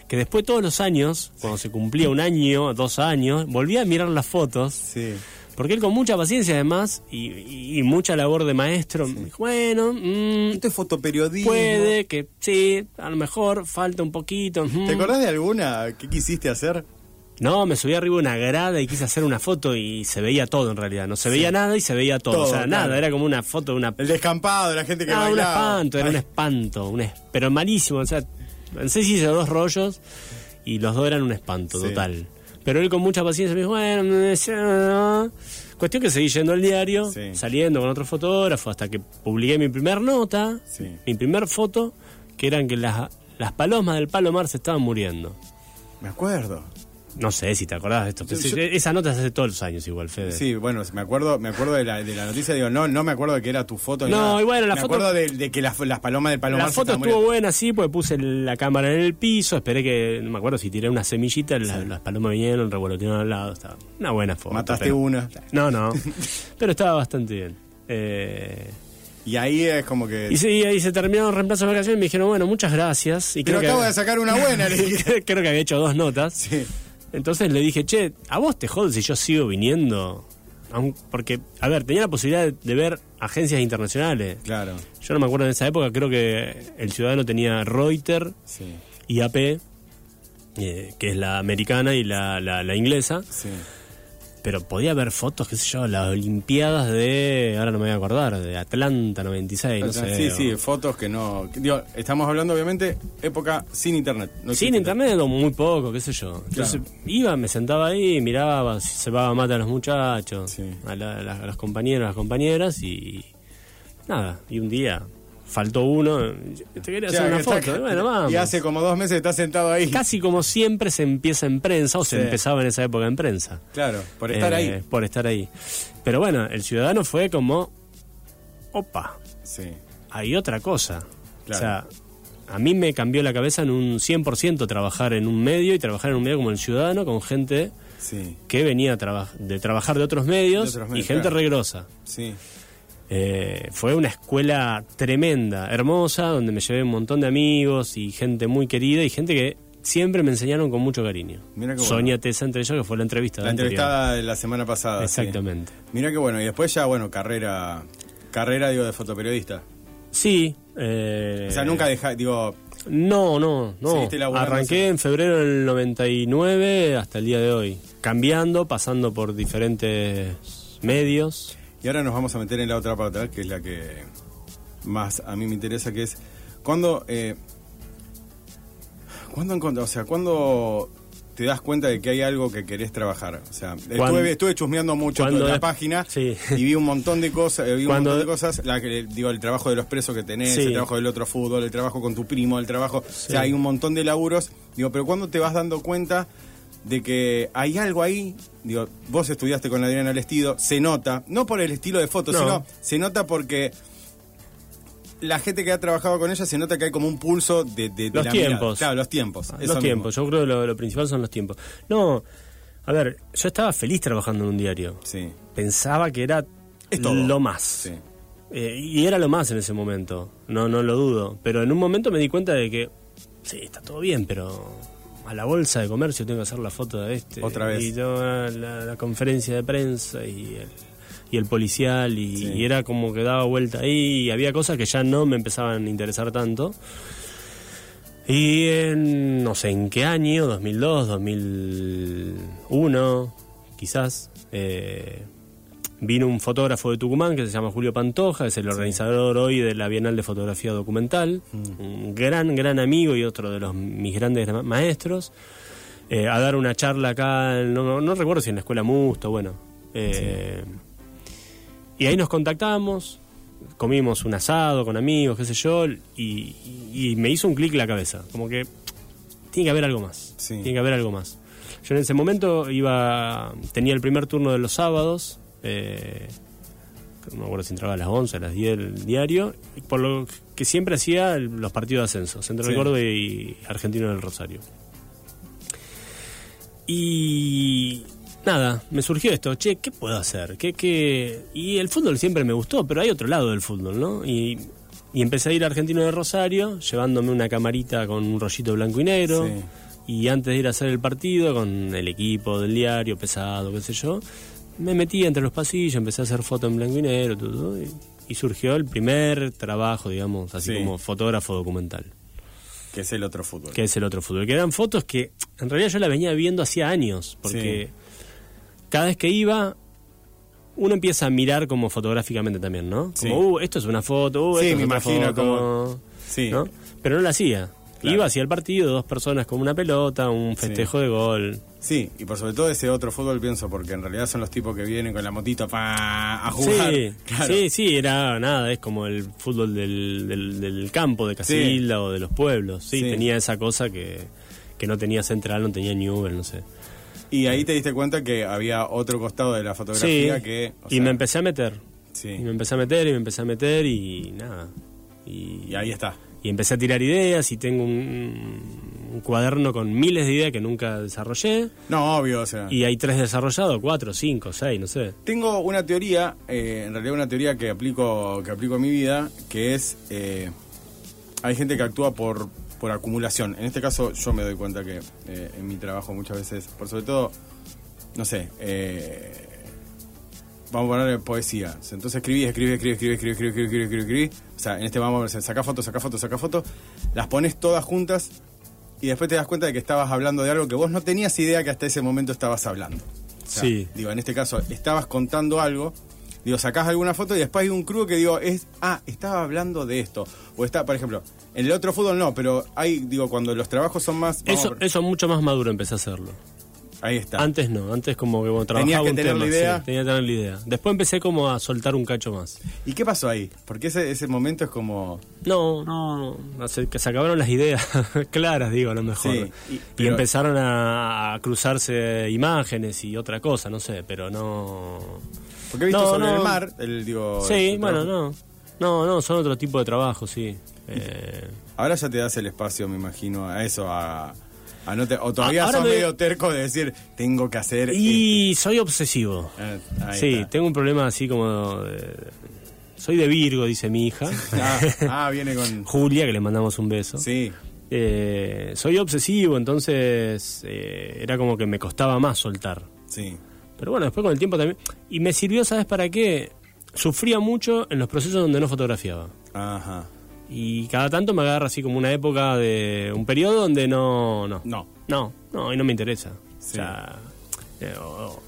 que después todos los años, cuando se cumplía un año, dos años, volvía a mirar las fotos. Sí. Porque él con mucha paciencia además y, y- y mucha labor de maestro, me dijo, bueno, mm, Esto es fotoperiodismo. puede que sí, a lo mejor falta un poquito. mm. ¿Te acordás de alguna? ¿Qué quisiste hacer? No, me subí arriba de una grada y quise hacer una foto y se veía todo en realidad. No se veía nada y se veía todo. Todo, o sea, claro. nada, era como una foto de una... El descampado, la gente que Ah, un bailaba. espanto, era un espanto. Un es- Pero malísimo, o sea, no sé si hice dos rollos y los dos eran un espanto Sí. total. Pero él con mucha paciencia me dijo, bueno, no". cuestión que seguí yendo al diario, Sí. saliendo con otro fotógrafo hasta que publiqué mi primer nota, mi primer foto, que eran que las, las palomas del palomar se estaban muriendo. Me acuerdo. No sé si te acordás de esto. Yo- yo- esa nota se hace todos los años igual, Fede. Sí, bueno, me acuerdo, me acuerdo de la, de la noticia, digo, no, no me acuerdo de que era tu foto. No, y bueno, la me foto- acuerdo de, de que las, las palomas del palomar La foto estuvo muriendo. buena, sí, porque puse la cámara en el piso, esperé que, no me acuerdo si tiré una semillita, la- las palomas vinieron, revolotearon al lado, estaba una buena foto. Mataste pero- una. No, no, pero estaba bastante bien. Eh, Y ahí es como que... y sí, ahí se terminaron reemplazos de vacaciones y me dijeron, bueno, muchas gracias. Y Pero creo acabo que, de sacar una buena, creo que había hecho dos notas. Sí. Entonces le dije, che, ¿a vos te jodes si yo sigo viniendo? Porque, a ver, tenía la posibilidad de, ver agencias internacionales. Claro, Yo no me acuerdo en esa época, creo que el ciudadano tenía Reuters, sí, IAP, eh, que es la americana y la, la- la inglesa, sí. Pero podía ver fotos, qué sé yo, las Olimpiadas de, ahora no me voy a acordar, de Atlanta 96, no sé. sí, o- sí, fotos que no... que- digo, estamos hablando, obviamente, época sin internet. No Sin internet o muy poco, qué sé yo. Entonces iba, me sentaba ahí, miraba se va mate a los muchachos, Sí. a, la- a a los compañeros, a las compañeras y nada. Y un día faltó uno, te quería hacer una está- foto, y bueno, vamos. Y hace como dos meses estás sentado ahí. Casi como siempre se empieza en prensa, o se empezaba en esa época en prensa. Claro, por estar Eh, ahí. Por estar ahí. Pero bueno, el ciudadano fue como, opa, Sí, hay otra cosa. Claro. O sea, a mí me cambió la cabeza en un 100% trabajar en un medio y trabajar en un medio como el ciudadano con gente sí, que venía a traba- de trabajar de otros medios, De otros y medios, gente claro. regrosa. sí. Eh, fue una escuela tremenda, hermosa, donde me llevé un montón de amigos y gente muy querida y gente que siempre me enseñaron con mucho cariño. Mira bueno. Sonia Tesa entre ellos, que fue la entrevista. La anterior. entrevistada de la semana pasada. sí. Exactamente. Mira qué bueno. Y después ya, bueno, carrera, carrera digo, de fotoperiodista. Sí. eh, O sea, nunca deja, digo, No, no, no. Arranqué en febrero del 99 hasta el día de hoy. Cambiando, pasando por diferentes medios. Y ahora nos vamos a meter en la otra pata, que es la que más a mí me interesa, que es cuando, eh, cuando encont- o sea, cuando te das cuenta de que hay algo que querés trabajar. O sea, estuve, estuve chusmeando mucho toda la es- página sí. y vi un montón de cosas, eh, vi un Cuando- montón de cosas, la que, digo, el trabajo de los presos que tenés, Sí. el trabajo del otro fútbol, el trabajo con tu primo, el trabajo, o sea, hay un montón de laburos. Digo, pero cuando te vas dando cuenta de que hay algo ahí, digo, vos estudiaste con Adriana Lestido, se nota, no por el estilo de foto, No. sino se nota porque la gente que ha trabajado con ella se nota que hay como un pulso de, de- de Los la mirada. tiempos. Claro, los tiempos. los mismo. tiempos, yo creo que lo, lo principal son los tiempos. No, a ver, yo estaba feliz trabajando en un diario. Sí. Pensaba que era lo más. Sí. Eh, y era lo más en ese momento, no, no lo dudo. Pero en un momento me di cuenta de que, sí, está todo bien, pero a la bolsa de comercio tengo que hacer la foto de este. Otra vez. Y yo, ah, la, la conferencia de prensa y el, y el policial, y, Sí. y era como que daba vuelta ahí, y había cosas que ya no me empezaban a interesar tanto. Y en, no sé en qué año, 2002, 2001, quizás, eh, vino un fotógrafo de Tucumán que se llama Julio Pantoja, es el organizador hoy de la Bienal de Fotografía Documental, un gran, gran amigo y otro de los mis grandes ma- maestros, eh, a dar una charla acá, no, no recuerdo si en la Escuela Musto, bueno. eh, Y ahí nos contactamos, comimos un asado con amigos, qué sé yo, y, y me hizo un clic la cabeza, como que tiene que haber algo más, Sí. tiene que haber algo más. Yo en ese momento iba, tenía el primer turno de los sábados, eh, no me acuerdo si entraba a las 11, a las 10 del diario, por lo que siempre hacía el- los partidos de ascenso, Centro del Sí. Córdoba y Argentino del Rosario. Y nada, me surgió esto, che, ¿qué puedo hacer? ¿Qué, qué? Y el fútbol siempre me gustó, pero hay otro lado del fútbol, ¿no? Y, y empecé a ir a Argentino de Rosario, llevándome una camarita con un rollito blanco y negro. Sí. Y antes de ir a hacer el partido, con el equipo del diario, pesado, qué sé yo, me metí entre los pasillos, empecé a hacer fotos en blanco y negro, todo, y, y surgió el primer trabajo, digamos, así Sí. como fotógrafo documental Que es el otro fútbol. que es el otro fútbol. Que eran fotos que en realidad yo las venía viendo hacía años, porque cada vez que iba, uno empieza a mirar como fotográficamente también, ¿no? Sí. Como, uh, esto es una foto, uh, Sí, esto me es otra imagino foto", como- Sí. ¿no? Pero no la hacía. Claro. Iba hacia el partido, dos personas con una pelota, un festejo de gol. Sí, y por sobre todo ese otro fútbol pienso, porque en realidad son los tipos que vienen con la motito pa, a jugar. Sí, Claro. sí, sí, era nada, es como el fútbol del, del, del campo, de Casilda o de los pueblos. Sí, Sí. tenía esa cosa que, que no tenía Central, no tenía Newell, no sé. Y ahí te diste cuenta que había otro costado de la fotografía que... o y sea, me empecé a meter. Sí. Y me empecé a meter y me empecé a meter y nada. Y, Y ahí está. Y empecé a tirar ideas y tengo un, un cuaderno con miles de ideas que nunca desarrollé. No, obvio, o sea... Y hay tres desarrollados, cuatro, cinco, seis, no sé. Tengo una teoría, eh, en realidad una teoría que aplico, que aplico en mi vida, que es... eh, hay gente que actúa por, por acumulación. En este caso yo me doy cuenta que eh, en mi trabajo muchas veces, por sobre todo, no sé, eh, vamos a poner poesía. Entonces escribí, escribí, escribí, escribí, escribí, escribí, escribí, escribí, escribí. O sea, en este vamos a ver, saca fotos, saca fotos, saca fotos, las pones todas juntas y después te das cuenta de que estabas hablando de algo que vos no tenías idea que hasta ese momento estabas hablando. O sea, Sí. Digo, en este caso, estabas contando algo, digo, sacás alguna foto y después hay un crew que digo, es, ah, estaba hablando de esto. O está, por ejemplo, en el otro fútbol no, pero hay, digo, cuando los trabajos son más... Eso, eso mucho más maduro empecé a hacerlo. Ahí está. Antes no, antes como que bueno, Tenías trabajaba que un tener tema, la idea. sí, tenía que tener la idea. Después empecé como a soltar un cacho más. ¿Y qué pasó ahí? Porque ese, ese momento es como... No, no, no sé, que se acabaron las ideas claras, digo, a lo mejor. Sí, y- empezaron a, a cruzarse imágenes y otra cosa, no sé, pero no... Porque he visto No, sobre no. el mar, el, digo... Sí, el bueno, no. No, no, son otro tipo de trabajo, sí. Eh, Ahora ya te das el espacio, me imagino, a eso, a... a no te- o todavía Ahora sos me- medio terco de decir, tengo que hacer... y soy obsesivo. Ah, Sí, está. tengo un problema así como... de- soy de Virgo, dice mi hija. Ah, ah, viene con... Julia, que le mandamos un beso. Sí, eh, soy obsesivo, entonces eh, era como que me costaba más soltar. Sí. Pero bueno, después con el tiempo también. Y me sirvió, ¿sabes para qué? Sufría mucho en los procesos donde no fotografiaba. Ajá. Y cada tanto me agarra así como una época de. un periodo donde no. No. No. No, no, y no me interesa. Sí. O sea. eh, o-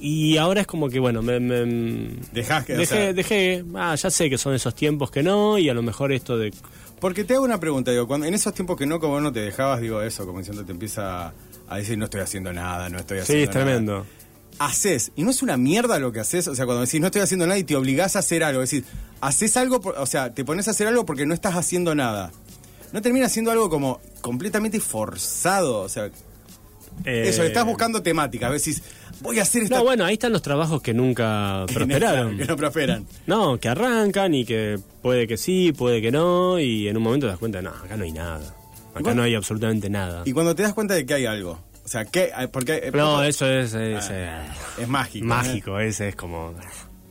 y, y ahora es como que, bueno, me. me- Dejás que, o dejé, sea- dejé. Ah, ya sé que son esos tiempos que no, y a lo mejor esto de. Porque te hago una pregunta, digo, cuando en esos tiempos que no, como no te dejabas, digo eso, como diciendo, te empieza a decir, no estoy haciendo nada, no estoy haciendo Sí, es nada. Haces, y no es una mierda lo que haces, o sea, cuando decís no estoy haciendo nada y te obligás a hacer algo, decís, haces algo, por- o sea, te pones a hacer algo porque no estás haciendo nada. No termina siendo algo como completamente forzado, o sea, eh, eso, estás buscando temáticas, decís, voy a hacer esta... No, bueno, ahí están los trabajos que nunca que no- prosperaron. que no prosperan. No, que arrancan y que puede que sí, puede que no, y en un momento te das cuenta, no, acá no hay nada. Acá no hay absolutamente nada. Y cuando te das cuenta de que hay algo, o sea, que porque eh, No, eso es, es, eh, es mágico. ¿eh? mágico, ese es como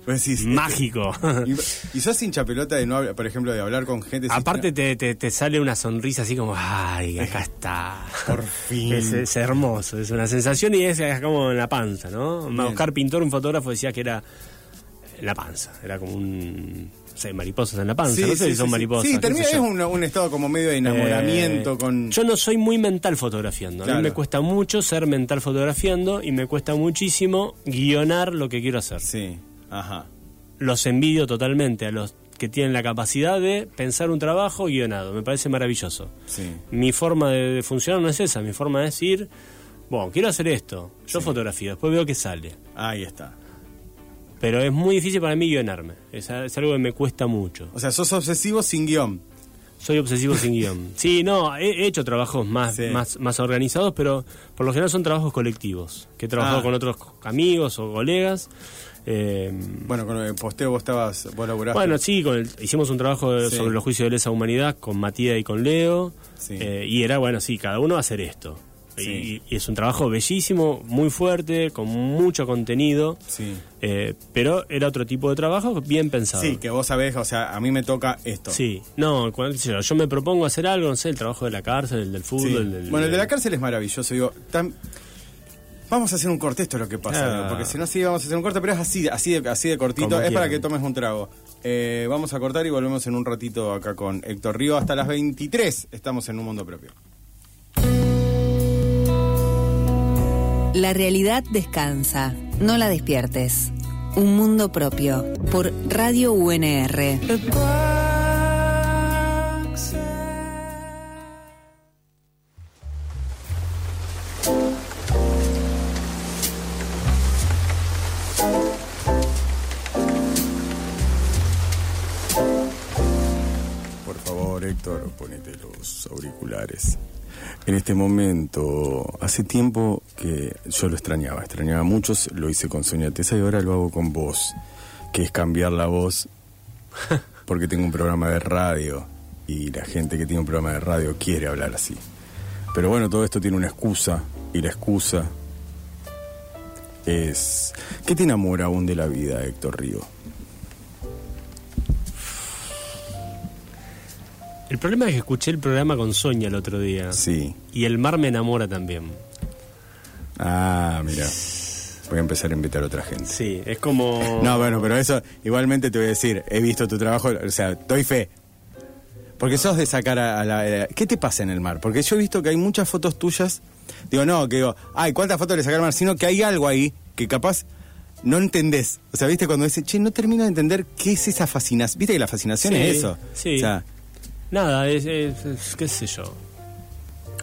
Vos decís, mágico. Y, y sos hincha pelota de no hablar, por ejemplo, de hablar con gente. Aparte te, te, te sale una sonrisa así como, ay, acá está. Por fin. Es, es hermoso, es una sensación y es, es como en la panza, ¿no? Oscar Pintor, un fotógrafo, decía que era en la panza, era como un, sé, mariposas en la panza, no sé si son sí. mariposas. Sí, termina, es un, un estado como medio de enamoramiento Eh, con... Yo no soy muy mental fotografiando. A mí me cuesta mucho ser mental fotografiando y me cuesta muchísimo guionar lo que quiero hacer. Sí, ajá. Los envidio totalmente a los que tienen la capacidad de pensar un trabajo guionado. Me parece maravilloso. Sí. Mi forma de, de funcionar no es esa. Mi forma de decir, bueno, quiero hacer esto. Yo fotografío, después veo que sale. Ahí está. Pero es muy difícil para mí guionarme. Es, es algo que me cuesta mucho. O sea, sos obsesivo sin guion. Soy obsesivo sin guion. Sí, no, he he hecho trabajos más, Sí. más, más organizados, pero por lo general son trabajos colectivos, que he trabajado Ah. con otros amigos o colegas. Eh, Bueno, con el posteo vos estabas, vos laburaste. bueno, sí, con el- hicimos un trabajo Sí. sobre los juicios de lesa humanidad con Matías y con Leo. Sí. eh, y era, bueno, sí, cada uno va a hacer esto. Sí. Y, y es un trabajo bellísimo, muy fuerte, con mucho contenido. Sí. eh, pero era otro tipo de trabajo bien pensado. Sí, que vos sabés, o sea, a mí me toca esto. Sí, no, cuando- yo, me propongo hacer algo, no sé, el trabajo de la cárcel, el del fútbol. Sí. el del- Bueno, el de la cárcel es maravilloso. Digo, tan- vamos a hacer un corte, esto es lo que pasa. Ah. porque si no, sí, vamos a hacer un corte, pero es así, así, de, así de cortito. Como es para que tomes un trago. Eh, vamos a cortar y volvemos en un ratito acá con Héctor Río. Hasta las 23 estamos en un mundo propio. La realidad descansa, no la despiertes. Un mundo propio, por Radio UNR. Por favor, Héctor, ponete los auriculares. En este momento, hace tiempo que yo lo extrañaba, extrañaba mucho, lo hice con Sonia Tesa y ahora lo hago con vos, que es cambiar la voz, porque tengo un programa de radio y la gente que tiene un programa de radio quiere hablar así. Pero bueno, todo esto tiene una excusa y la excusa es... ¿Qué te enamora aún de la vida, Héctor Río? El problema es que escuché el programa con Sonia el otro día. Sí. Y el mar me enamora también. Ah, mira. Voy a empezar a invitar a otra gente. Sí, es como... No, bueno, pero eso igualmente te voy a decir, he visto tu trabajo, o sea, doy fe. Porque sos de sacar a, a la... a- ¿Qué te pasa en el mar? Porque yo he visto que hay muchas fotos tuyas, digo, no, que digo, ay, ¿cuántas fotos le sacar al mar? Sino que hay algo ahí que capaz no entendés. O sea, viste cuando dice, che, no termino de entender qué es esa fascinación. Viste que la fascinación Sí, es eso. sí. O sea, Nada, es, es- qué sé yo.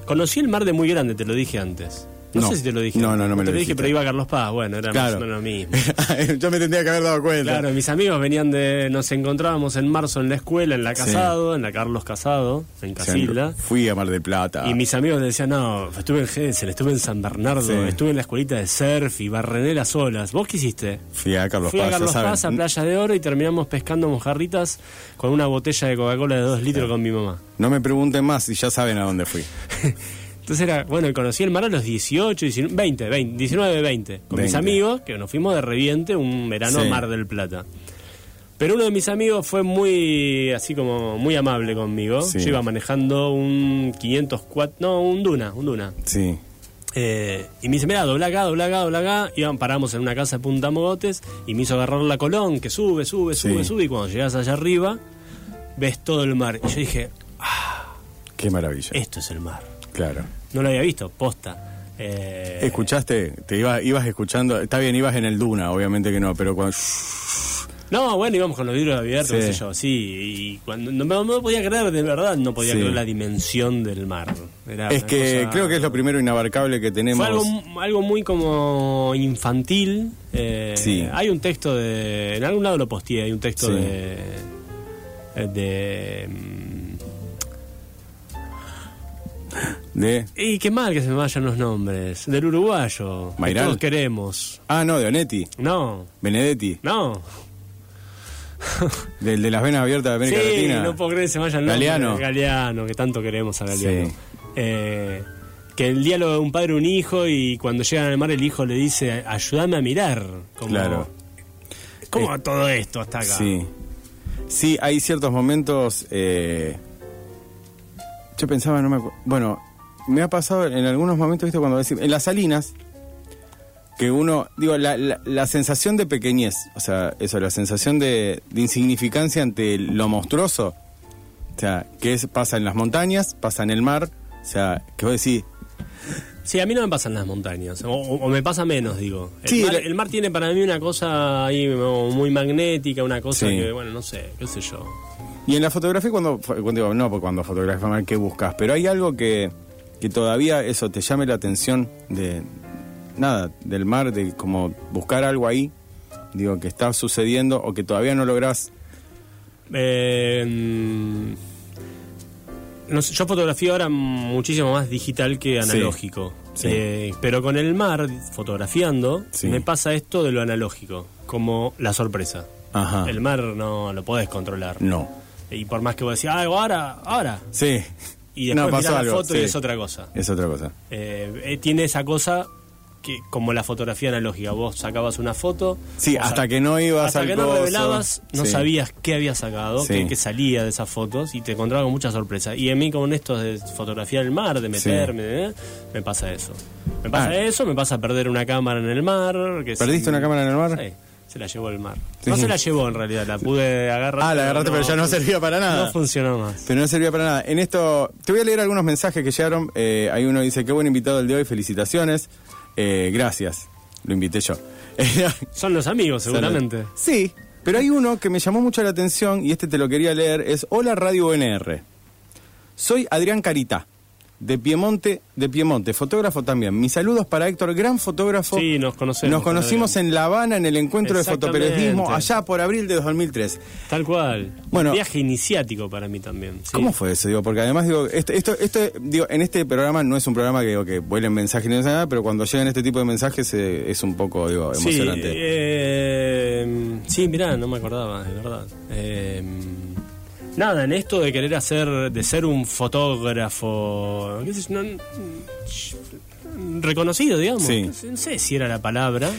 Conocí el mar de muy grande, te lo dije antes. No, No. sé si te lo dije. No, no, no me te lo lo dije, pero iba a Carlos Paz. Bueno, era más o claro. menos lo mismo. yo me tendría que haber dado cuenta. Claro, mis amigos venían de. Nos encontrábamos en marzo en la escuela, en la Sí. Casado, en la Carlos Casado, en O sea, Casilda. Fui a Mar del Plata. Y mis amigos decían, no, estuve en Gesell, estuve en San Bernardo, Sí. estuve en la escuelita de surf y barrené las olas. ¿Vos qué hiciste? Fui a Carlos Fui Paz, a ya Carlos. Paz, a Playa de Oro y terminamos pescando mojarritas con una botella de Coca-Cola de dos litros con mi mamá. No me pregunten más y ya saben a dónde fui. Entonces era, bueno, conocí el mar a los 18, 19, 20, 20, 19, 20, con mis 20. amigos, que nos fuimos de reviente un verano Sí. a Mar del Plata. Pero uno de mis amigos fue muy, así como, muy amable conmigo. Sí. Yo iba manejando un 504, no, un Duna, un Duna. Sí. Eh, y me dice, mira, dobla acá, dobla acá, dobla acá. Y paramos en una casa de Punta Mogotes y me hizo agarrar la Colón, que sube, sube, sube, Sí. sube. Y cuando llegas allá arriba, ves todo el mar. Y yo dije, Qué maravilla. esto es el mar. Claro. No lo había visto, posta. Eh, ¿Escuchaste? Te iba, ibas escuchando. Está bien, ibas en el Duna, obviamente que no, pero cuando. No, bueno, íbamos con los vidrios abiertos, Sí. qué sé yo, sí. Y cuando, no, no, no podía creer, de verdad, no podía Sí. creer la dimensión del mar. Era Es que cosa- creo que es lo primero inabarcable que tenemos. Fue algo, algo muy como infantil. eh, Sí. Hay un texto de. En algún lado lo posteé, hay un texto de. de. De. Y qué mal que se me vayan los nombres. Del uruguayo. que Mayral. todos queremos. Ah, no, de Onetti. No, Benedetti. no. Del de las venas abiertas de América sí, Latina. no puedo creer que se vayan los Galeano. nombres. Galeano, que tanto queremos a Galeano. Sí. Eh, que el diálogo de un padre y un hijo y cuando llegan al mar el hijo le dice, ayúdame a mirar. Como, Claro. ¿Cómo va todo esto hasta acá? Sí. Sí, hay ciertos momentos. eh, yo pensaba, no me acuerdo. Bueno, me ha pasado en algunos momentos, ¿viste? Cuando decir, en las salinas, que uno, digo, la, la- la sensación de pequeñez, o sea, eso, la sensación de, de insignificancia ante lo monstruoso, o sea, que es, pasa en las montañas, pasa en el mar, o sea, que vos decís, Sí, a mí no me pasan las montañas, o, o- me pasa menos, digo. El, Sí, mar, el mar tiene para mí una cosa ahí muy magnética, una cosa Sí. que, bueno, no sé, qué sé yo. Y en la fotografía, cuando, cuando digo, no, porque cuando fotografías ¿qué buscas? Pero hay algo que, que todavía eso te llame la atención de nada, del mar, de como buscar algo ahí, digo, que está sucediendo o que todavía no lográs. Eh, no sé, yo fotografía ahora muchísimo más digital que Sí, analógico. sí. Eh, pero con el mar, fotografiando, Sí. me pasa esto de lo analógico, como la sorpresa. Ajá. El mar no lo podés controlar. No. Y por más que vos decís, ah, ahora, ahora. Sí. Y después no, mirás pasó la foto y sí. es otra cosa. Es otra cosa. Eh, eh, tiene esa cosa que como la fotografía analógica, vos sacabas una foto, Sí, hasta que no ibas hasta al que no coso. revelabas, no Sí. sabías qué habías sacado, Sí. qué, qué salía de esas fotos y te encontraba con mucha sorpresa. Y en mí con esto de fotografía del mar, de meterme, ¿eh? me pasa eso. Me pasa Ah. eso, me pasa perder una cámara en el mar. Que ¿Perdiste sí- una cámara en el mar? Sí, se la llevó el mar. Sí. No se la llevó en realidad, la pude agarrar. Ah, la agarraste, pero ya no servía para nada. No funcionó más. Pero no servía para nada. En esto, te voy a leer algunos mensajes que llegaron. Eh, hay uno que dice, qué buen invitado el de hoy, felicitaciones. Eh, gracias, lo invité yo. Son los amigos, seguramente. Sí, pero hay uno que me llamó mucho la atención y este te lo quería leer. Es Hola Radio UNR. Soy Adrián Carita, de Piemonte, de Piemonte, fotógrafo también. Mis saludos para Héctor, gran fotógrafo. Sí, nos conocemos. Nos conocimos en La Habana en el encuentro de fotoperiodismo allá por abril de 2003. Tal cual. Bueno. Viaje iniciático para mí también. sí. ¿Cómo fue eso? Digo, porque además digo, esto, esto, esto, digo, en este programa no es un programa que digo que vuelen mensajes ni nada, pero cuando llegan este tipo de mensajes eh, es un poco digo, Sí, emocionante. eh, sí, mirá, no me acordaba, de verdad. Eh, nada, en esto de querer hacer, de ser un fotógrafo, qué sé yo, no- reconocido, digamos. Sí. No sé- si era la palabra.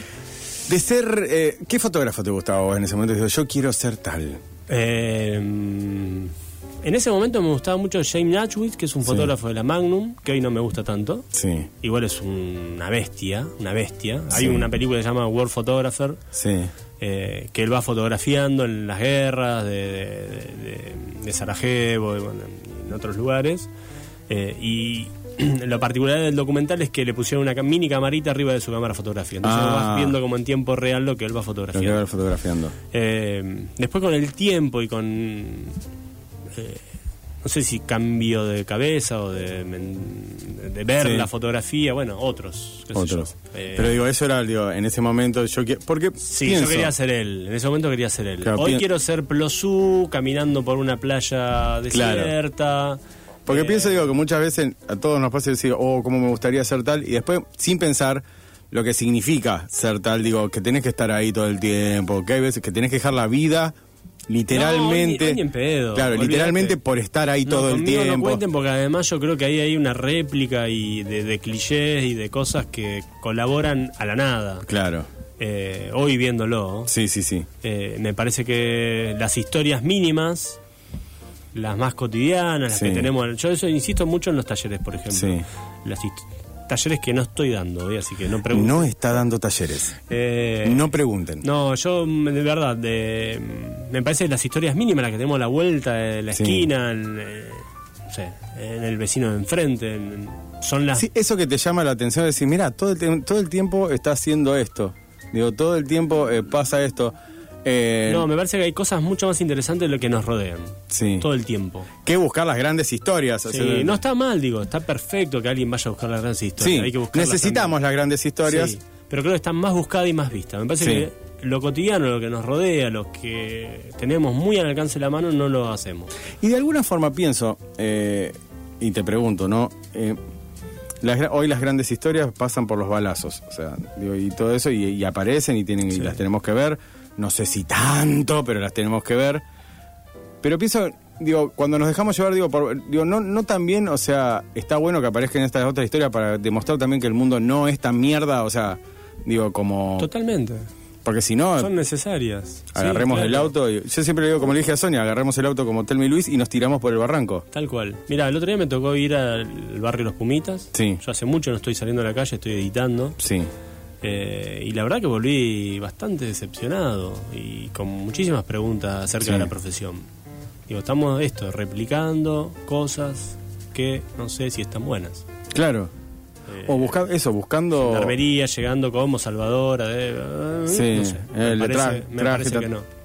De ser, eh, ¿qué fotógrafo te gustaba vos en ese momento? Yo quiero ser tal. Eh, en ese momento me gustaba mucho James Natchwitz, que es un Sí. fotógrafo de la Magnum, que hoy no me gusta tanto. Sí, Igual es una bestia, una bestia. Hay una película que se llama World Photographer, sí. Eh, que él va fotografiando en las guerras de, de, de- de Sarajevo y bueno, en otros lugares. Eh, y lo particular del documental es que le pusieron una mini camarita arriba de su cámara fotográfica. Entonces Ah. vas viendo como en tiempo real lo que él va Lo que fotografiando. ver fotografiando. Eh, después con el tiempo y con... no sé si cambio de cabeza o de, ver Sí. la fotografía, bueno, otros. qué sé Otros. yo. Eh, Pero digo, eso era, digo, en ese momento yo. Porque Sí, pienso, yo quería ser él. En ese momento quería ser él. Claro, Hoy quiero ser Plosú, caminando por una playa Claro. desierta. Porque Eh, pienso, digo, que muchas veces a todos nos pasa decir, oh, cómo me gustaría ser tal, y después, sin pensar lo que significa ser tal, digo, que tenés que estar ahí todo el tiempo, que hay veces que tenés que dejar la vida literalmente. No, ni- ni en pedo, Claro, literalmente por estar ahí no, todo el tiempo. No cuenten porque además yo creo que ahí hay una réplica y de, de clichés y de cosas que colaboran a la nada. Claro. eh, hoy viéndolo, Sí, sí, sí. eh, me parece que las historias mínimas, las más cotidianas, las Sí. que tenemos. Yo eso insisto mucho en los talleres, por ejemplo. Sí. Las talleres que no estoy dando hoy, así que no pregunto. No está dando talleres. Eh, No pregunten. no, yo mm, de verdad, de, mm, me parece que las historias mínimas, las que tenemos a la vuelta de la Sí. esquina, en, eh, no sé, en el vecino de enfrente, en- son las... Sí, eso que te llama la atención, decir, mira, todo el, todo el tiempo está haciendo esto. Digo, todo el tiempo eh, pasa esto. Eh, No, me parece que hay cosas mucho más interesantes de lo que nos rodean. Sí. Todo el tiempo. que buscar las grandes historias. Sí, no está mal, digo, está perfecto que alguien vaya a buscar las grandes historias. Sí, hay que buscarlas necesitamos las grandes historias. Sí, pero creo que están más buscadas y más vistas. Me parece que lo cotidiano, lo que nos rodea, lo que tenemos muy al alcance de la mano, no lo hacemos. Y de alguna forma pienso, eh, y te pregunto, ¿no? Eh, las hoy las grandes historias pasan por los balazos, o sea, digo, y todo eso, y, y aparecen y, tienen, y las tenemos que ver. No sé si tanto, pero las tenemos que ver. Pero pienso, digo, cuando nos dejamos llevar, digo, por- digo no, no también, o sea, está bueno que aparezcan estas otras historias para demostrar también que el mundo no es tan mierda, o sea, digo, como... Totalmente. Porque si no, Son necesarias. agarremos Sí, el auto, y, yo siempre le digo, como le dije a Sonia, agarremos el auto como Telmi Luis y nos tiramos por el barranco. Tal cual. Mira, el otro día me tocó ir al barrio Los Pumitas. Sí. Yo hace mucho no estoy saliendo a la calle, estoy editando. Sí. Eh, y la verdad que volví bastante decepcionado y con muchísimas preguntas acerca Sí. de la profesión. Digo, estamos esto, replicando cosas que no sé si están buenas. Claro. Eh, O buscar eso, buscando. Gendarmería llegando como salvadora de... eh, Sí, no sé, me parece, me que no.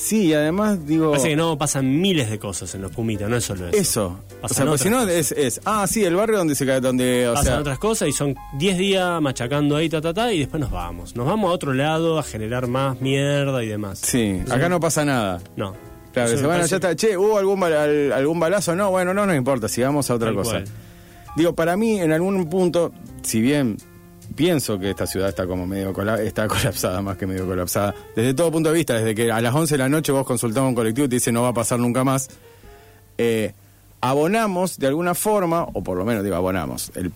Sí, y además digo. Parece que no pasan miles de cosas en los Pumitas, no es solo eso. Eso. O sea, otras si no es, es. Ah, sí, el barrio donde se cae. Donde, o Pasan sea, otras cosas y son 10 días machacando ahí, ta, ta, ta, y después nos vamos. Nos vamos a otro lado a generar más mierda y demás. Sí, acá no pasa nada. No. Claro, me bueno, parece- ya está. Che, ¿hubo algún, bal- al- algún balazo? No, bueno, no nos importa, sigamos a otra cosa. cual. Digo, para mí, en algún punto, si bien pienso que esta ciudad está como medio cola- está colapsada, más que medio colapsada, desde todo punto de vista, desde que a las 11 de la noche vos consultás a un colectivo y te dice no va a pasar nunca más, eh, abonamos de alguna forma, o por lo menos digo abonamos, el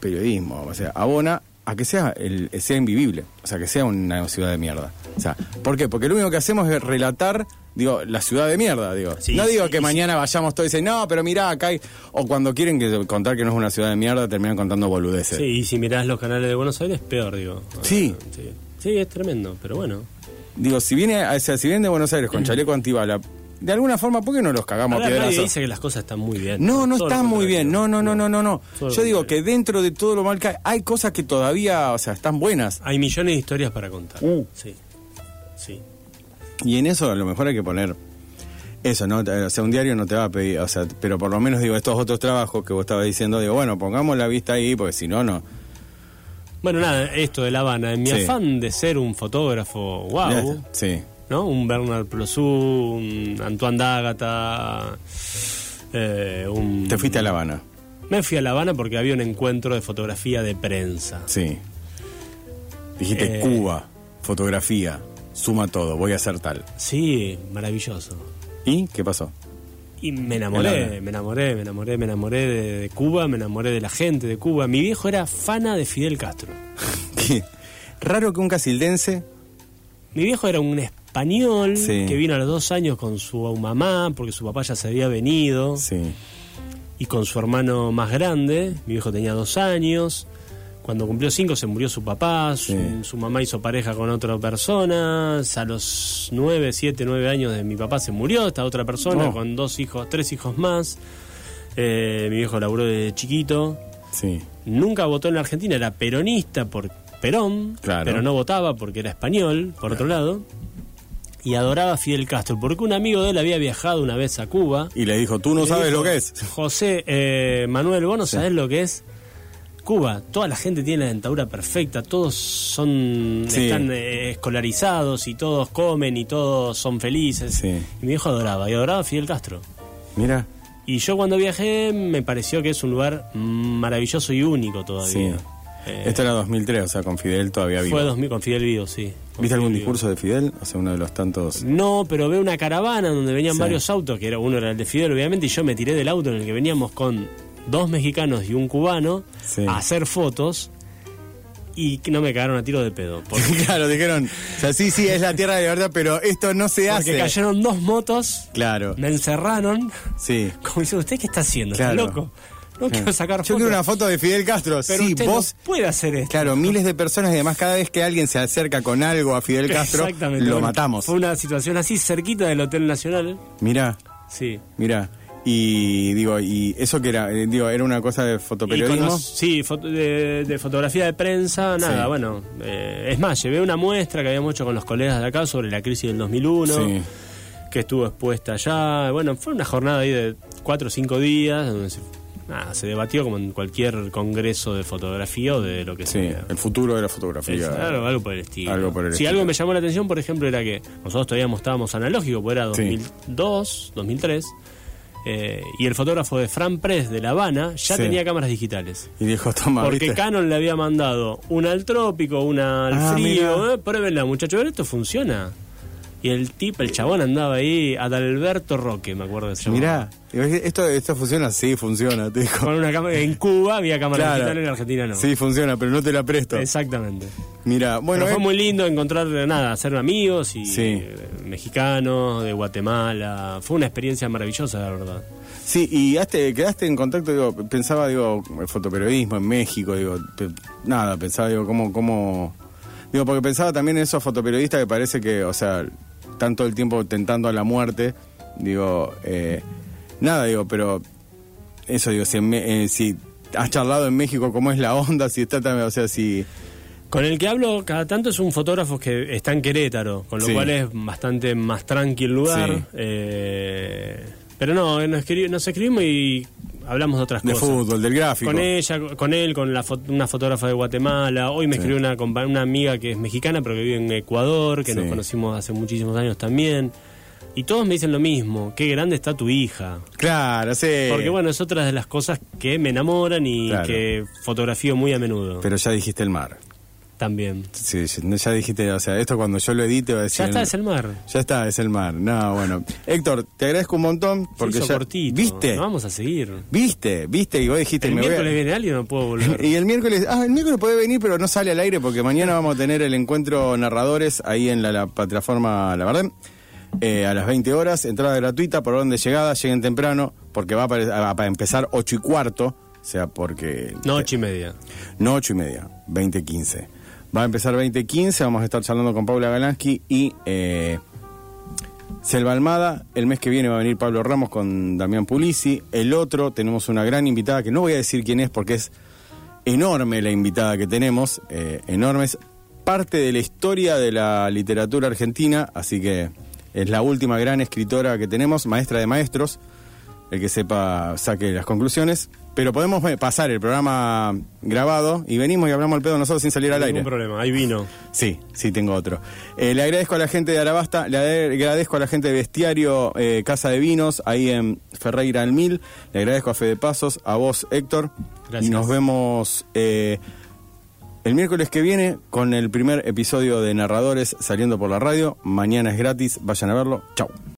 periodismo, o sea, abona a que sea, el, sea invivible, o sea, que sea una ciudad de mierda. O sea, ¿por qué? Porque lo único que hacemos es relatar, digo, la ciudad de mierda, digo. Sí, no digo sí, que sí. mañana vayamos todos y dicen, no, pero mirá, acá hay... O cuando quieren que, contar que no es una ciudad de mierda, terminan contando boludeces. Sí, y si mirás los canales de Buenos Aires, peor, digo. Sí. sí. Sí, es tremendo, pero bueno. Digo, si viene, o sea, si vienen de Buenos Aires con chaleco antibala, de alguna forma, ¿por qué no los cagamos a nadie piedrazos? dice que las cosas están muy bien. No, no Todo lo está muy bien. No, no, no, no, no, no. Yo digo que dentro de todo lo mal que hay, hay cosas que todavía, o sea, están buenas. Hay millones de historias para contar. Uh. Sí. Sí. Y en eso a lo mejor hay que poner eso, ¿no? O sea, un diario no te va a pedir, o sea, pero por lo menos digo, estos otros trabajos que vos estabas diciendo, digo, bueno, pongamos la vista ahí, porque si no, no. Bueno, nada, esto de La Habana. En mi Sí. afán de ser un fotógrafo, wow, Sí. ¿No? Un Bernard Plosú, un Antoine D'Agata, eh, un... Te fuiste a La Habana. Me fui a La Habana porque había un encuentro de fotografía de prensa. Sí. Dijiste Eh. Cuba, fotografía, suma todo, voy a hacer tal. Sí, maravilloso. ¿Y qué pasó? Y me enamoré, me enamoré, me enamoré, me enamoré de, de Cuba, me enamoré de la gente de Cuba. Mi viejo era fana de Fidel Castro. ¿Qué? Raro que un casildense. Mi viejo era un español Sí. que vino a los dos años con su mamá, porque su papá ya se había venido, Sí. y con su hermano más grande. Mi viejo tenía dos años. Cuando cumplió cinco se murió su papá, su, mamá hizo pareja con otra persona. A los nueve, siete, nueve años de mi papá se murió esta otra persona Oh. con dos hijos, tres hijos más. Eh, mi viejo laburó de chiquito. Sí. Nunca votó en la Argentina, era peronista por Perón, Claro. pero no votaba porque era español, por otro lado. Y adoraba a Fidel Castro, porque un amigo de él había viajado una vez a Cuba. Y le dijo, tú no sabes dijo, lo que es. José, eh, Manuel, vos no sabés lo que es Cuba. Toda la gente tiene la dentadura perfecta, todos son Sí. están eh, escolarizados y todos comen y todos son felices. Sí. Y mi viejo adoraba, y adoraba a Fidel Castro. Mira. Y yo cuando viajé me pareció que es un lugar maravilloso y único todavía. Sí. Eh, Esto era 2003, o sea, con Fidel todavía vivo. fue 2000 con Fidel Vivo, sí. ¿Viste algún discurso de Fidel? O sea, uno de los tantos... No, pero veo una caravana donde venían Sí. varios autos, que era uno era el de Fidel, obviamente, y yo me tiré del auto en el que veníamos con dos mexicanos y un cubano Sí. a hacer fotos. y que no me cagaron a tiro de pedo. Porque, claro, dijeron, o sea, sí, sí, es la tierra de verdad, pero esto no se porque hace. cayeron dos motos, Claro, me encerraron, sí. como diciendo, ¿usted qué está haciendo? Claro. ¿Está loco? No quiero sacar Yo fotos. quiero una foto de Fidel Castro. Pero sí, usted vos. no puede hacer esto. Claro, miles de personas y además cada vez que alguien se acerca con algo a Fidel Castro, Exactamente. lo Bueno, matamos. Fue una situación así cerquita del Hotel Nacional. Mirá, Sí. mirá. Y digo, y eso que era, Eh, digo, era una cosa de fotoperiodismo. sí, foto- de, de fotografía de prensa, nada, Sí. bueno. eh, es más, llevé una muestra que habíamos hecho con los colegas de acá sobre la crisis del 2001, Sí. que estuvo expuesta allá. Bueno, fue una jornada ahí de cuatro o cinco días, donde se, nada, se debatió como en cualquier congreso de fotografía o de lo que Sí, sea. el futuro de la fotografía. Es algo, algo por el estilo. Algo por el sí, estilo. algo me llamó la atención, por ejemplo, era que nosotros todavía estábamos analógicos, porque era Sí. 2002, 2003, eh, y el fotógrafo de Fran Press de La Habana ya Sí. tenía cámaras digitales. Y dijo, toma, Porque ¿viste? Canon le había mandado una al trópico, una al Ah, frío. Eh, pruébenla, muchachos, esto funciona. Y el tipo, el chabón andaba ahí, Adalberto Roque, me acuerdo de ese Mirá, esto, esto funciona, sí, funciona, te. Con una cámara, en Cuba había cámara Claro. digital, en Argentina no. Sí, funciona, pero no te la presto. Exactamente. Mira, bueno, Pero fue eh, muy lindo encontrar, nada, hacer amigos y Sí. eh, mexicanos, de Guatemala. Fue una experiencia maravillosa, la verdad. sí, y quedaste en contacto, digo, pensaba, digo, el fotoperiodismo en México, digo, pe- nada, pensaba, digo, cómo, cómo, digo, porque pensaba también en esos fotoperiodistas que parece que, o sea, tanto el tiempo tentando a la muerte, digo, eh, nada, digo, pero eso, digo, si, eh, si has charlado en México, cómo es la onda, si está también, o sea, si... Con el que hablo cada tanto es un fotógrafo que está en Querétaro, con lo Sí. cual es bastante más tranqui el lugar. Sí. Eh, pero no, nos, escri- nos escribimos y hablamos de otras De cosas. fútbol, del gráfico. Con ella, con él, con la una fotógrafa de Guatemala. Hoy me Sí. escribió una, una amiga que es mexicana, pero que vive en Ecuador, que nos conocimos hace muchísimos años también. Y todos me dicen lo mismo, qué grande está tu hija. Claro, sí. Porque bueno, es otra de las cosas que me enamoran y Claro. que fotografío muy a menudo. Pero ya dijiste el mar. También. Sí, ya dijiste, o sea, esto cuando yo lo edite va a decir... Ya está, es el mar. Ya está, es el mar. No, bueno. Héctor, te agradezco un montón porque ya... cortito. ¿Viste? No vamos a seguir. ¿Viste? ¿Viste? Y vos dijiste... El me voy a- miércoles viene alguien, no puedo volver. Y el miércoles, ah, el miércoles puede venir, pero no sale al aire porque mañana vamos a tener el encuentro narradores ahí en la, la plataforma La Verdad. eh, a las 20 horas, entrada gratuita, por orden de llegada, lleguen temprano, porque va a, apare- a- a empezar 8 y cuarto, o sea, porque... No, ocho y media. No 8 y media, 20.15. Va a empezar 20.15, vamos a estar charlando con Paula Galansky y eh, Selva Almada. El mes que viene va a venir Pablo Ramos con Damián Pulisi. El otro, tenemos una gran invitada que no voy a decir quién es porque es enorme la invitada que tenemos, eh, enorme. Es parte de la historia de la literatura argentina, así que es la última gran escritora que tenemos, maestra de maestros. El que sepa saque las conclusiones. Pero podemos eh, pasar el programa grabado y venimos y hablamos al pedo nosotros sin salir al aire. problema, ahí vino. Sí, sí, tengo otro. Eh, le agradezco a la gente de Arabasta, le ade- agradezco a la gente de Bestiario eh, Casa de Vinos, ahí en Ferreira al Mil. Le agradezco a Fede Pasos, a vos, Héctor. Gracias. Y nos vemos eh, el miércoles que viene con el primer episodio de Narradores saliendo por la radio. Mañana es gratis, vayan a verlo. Chau.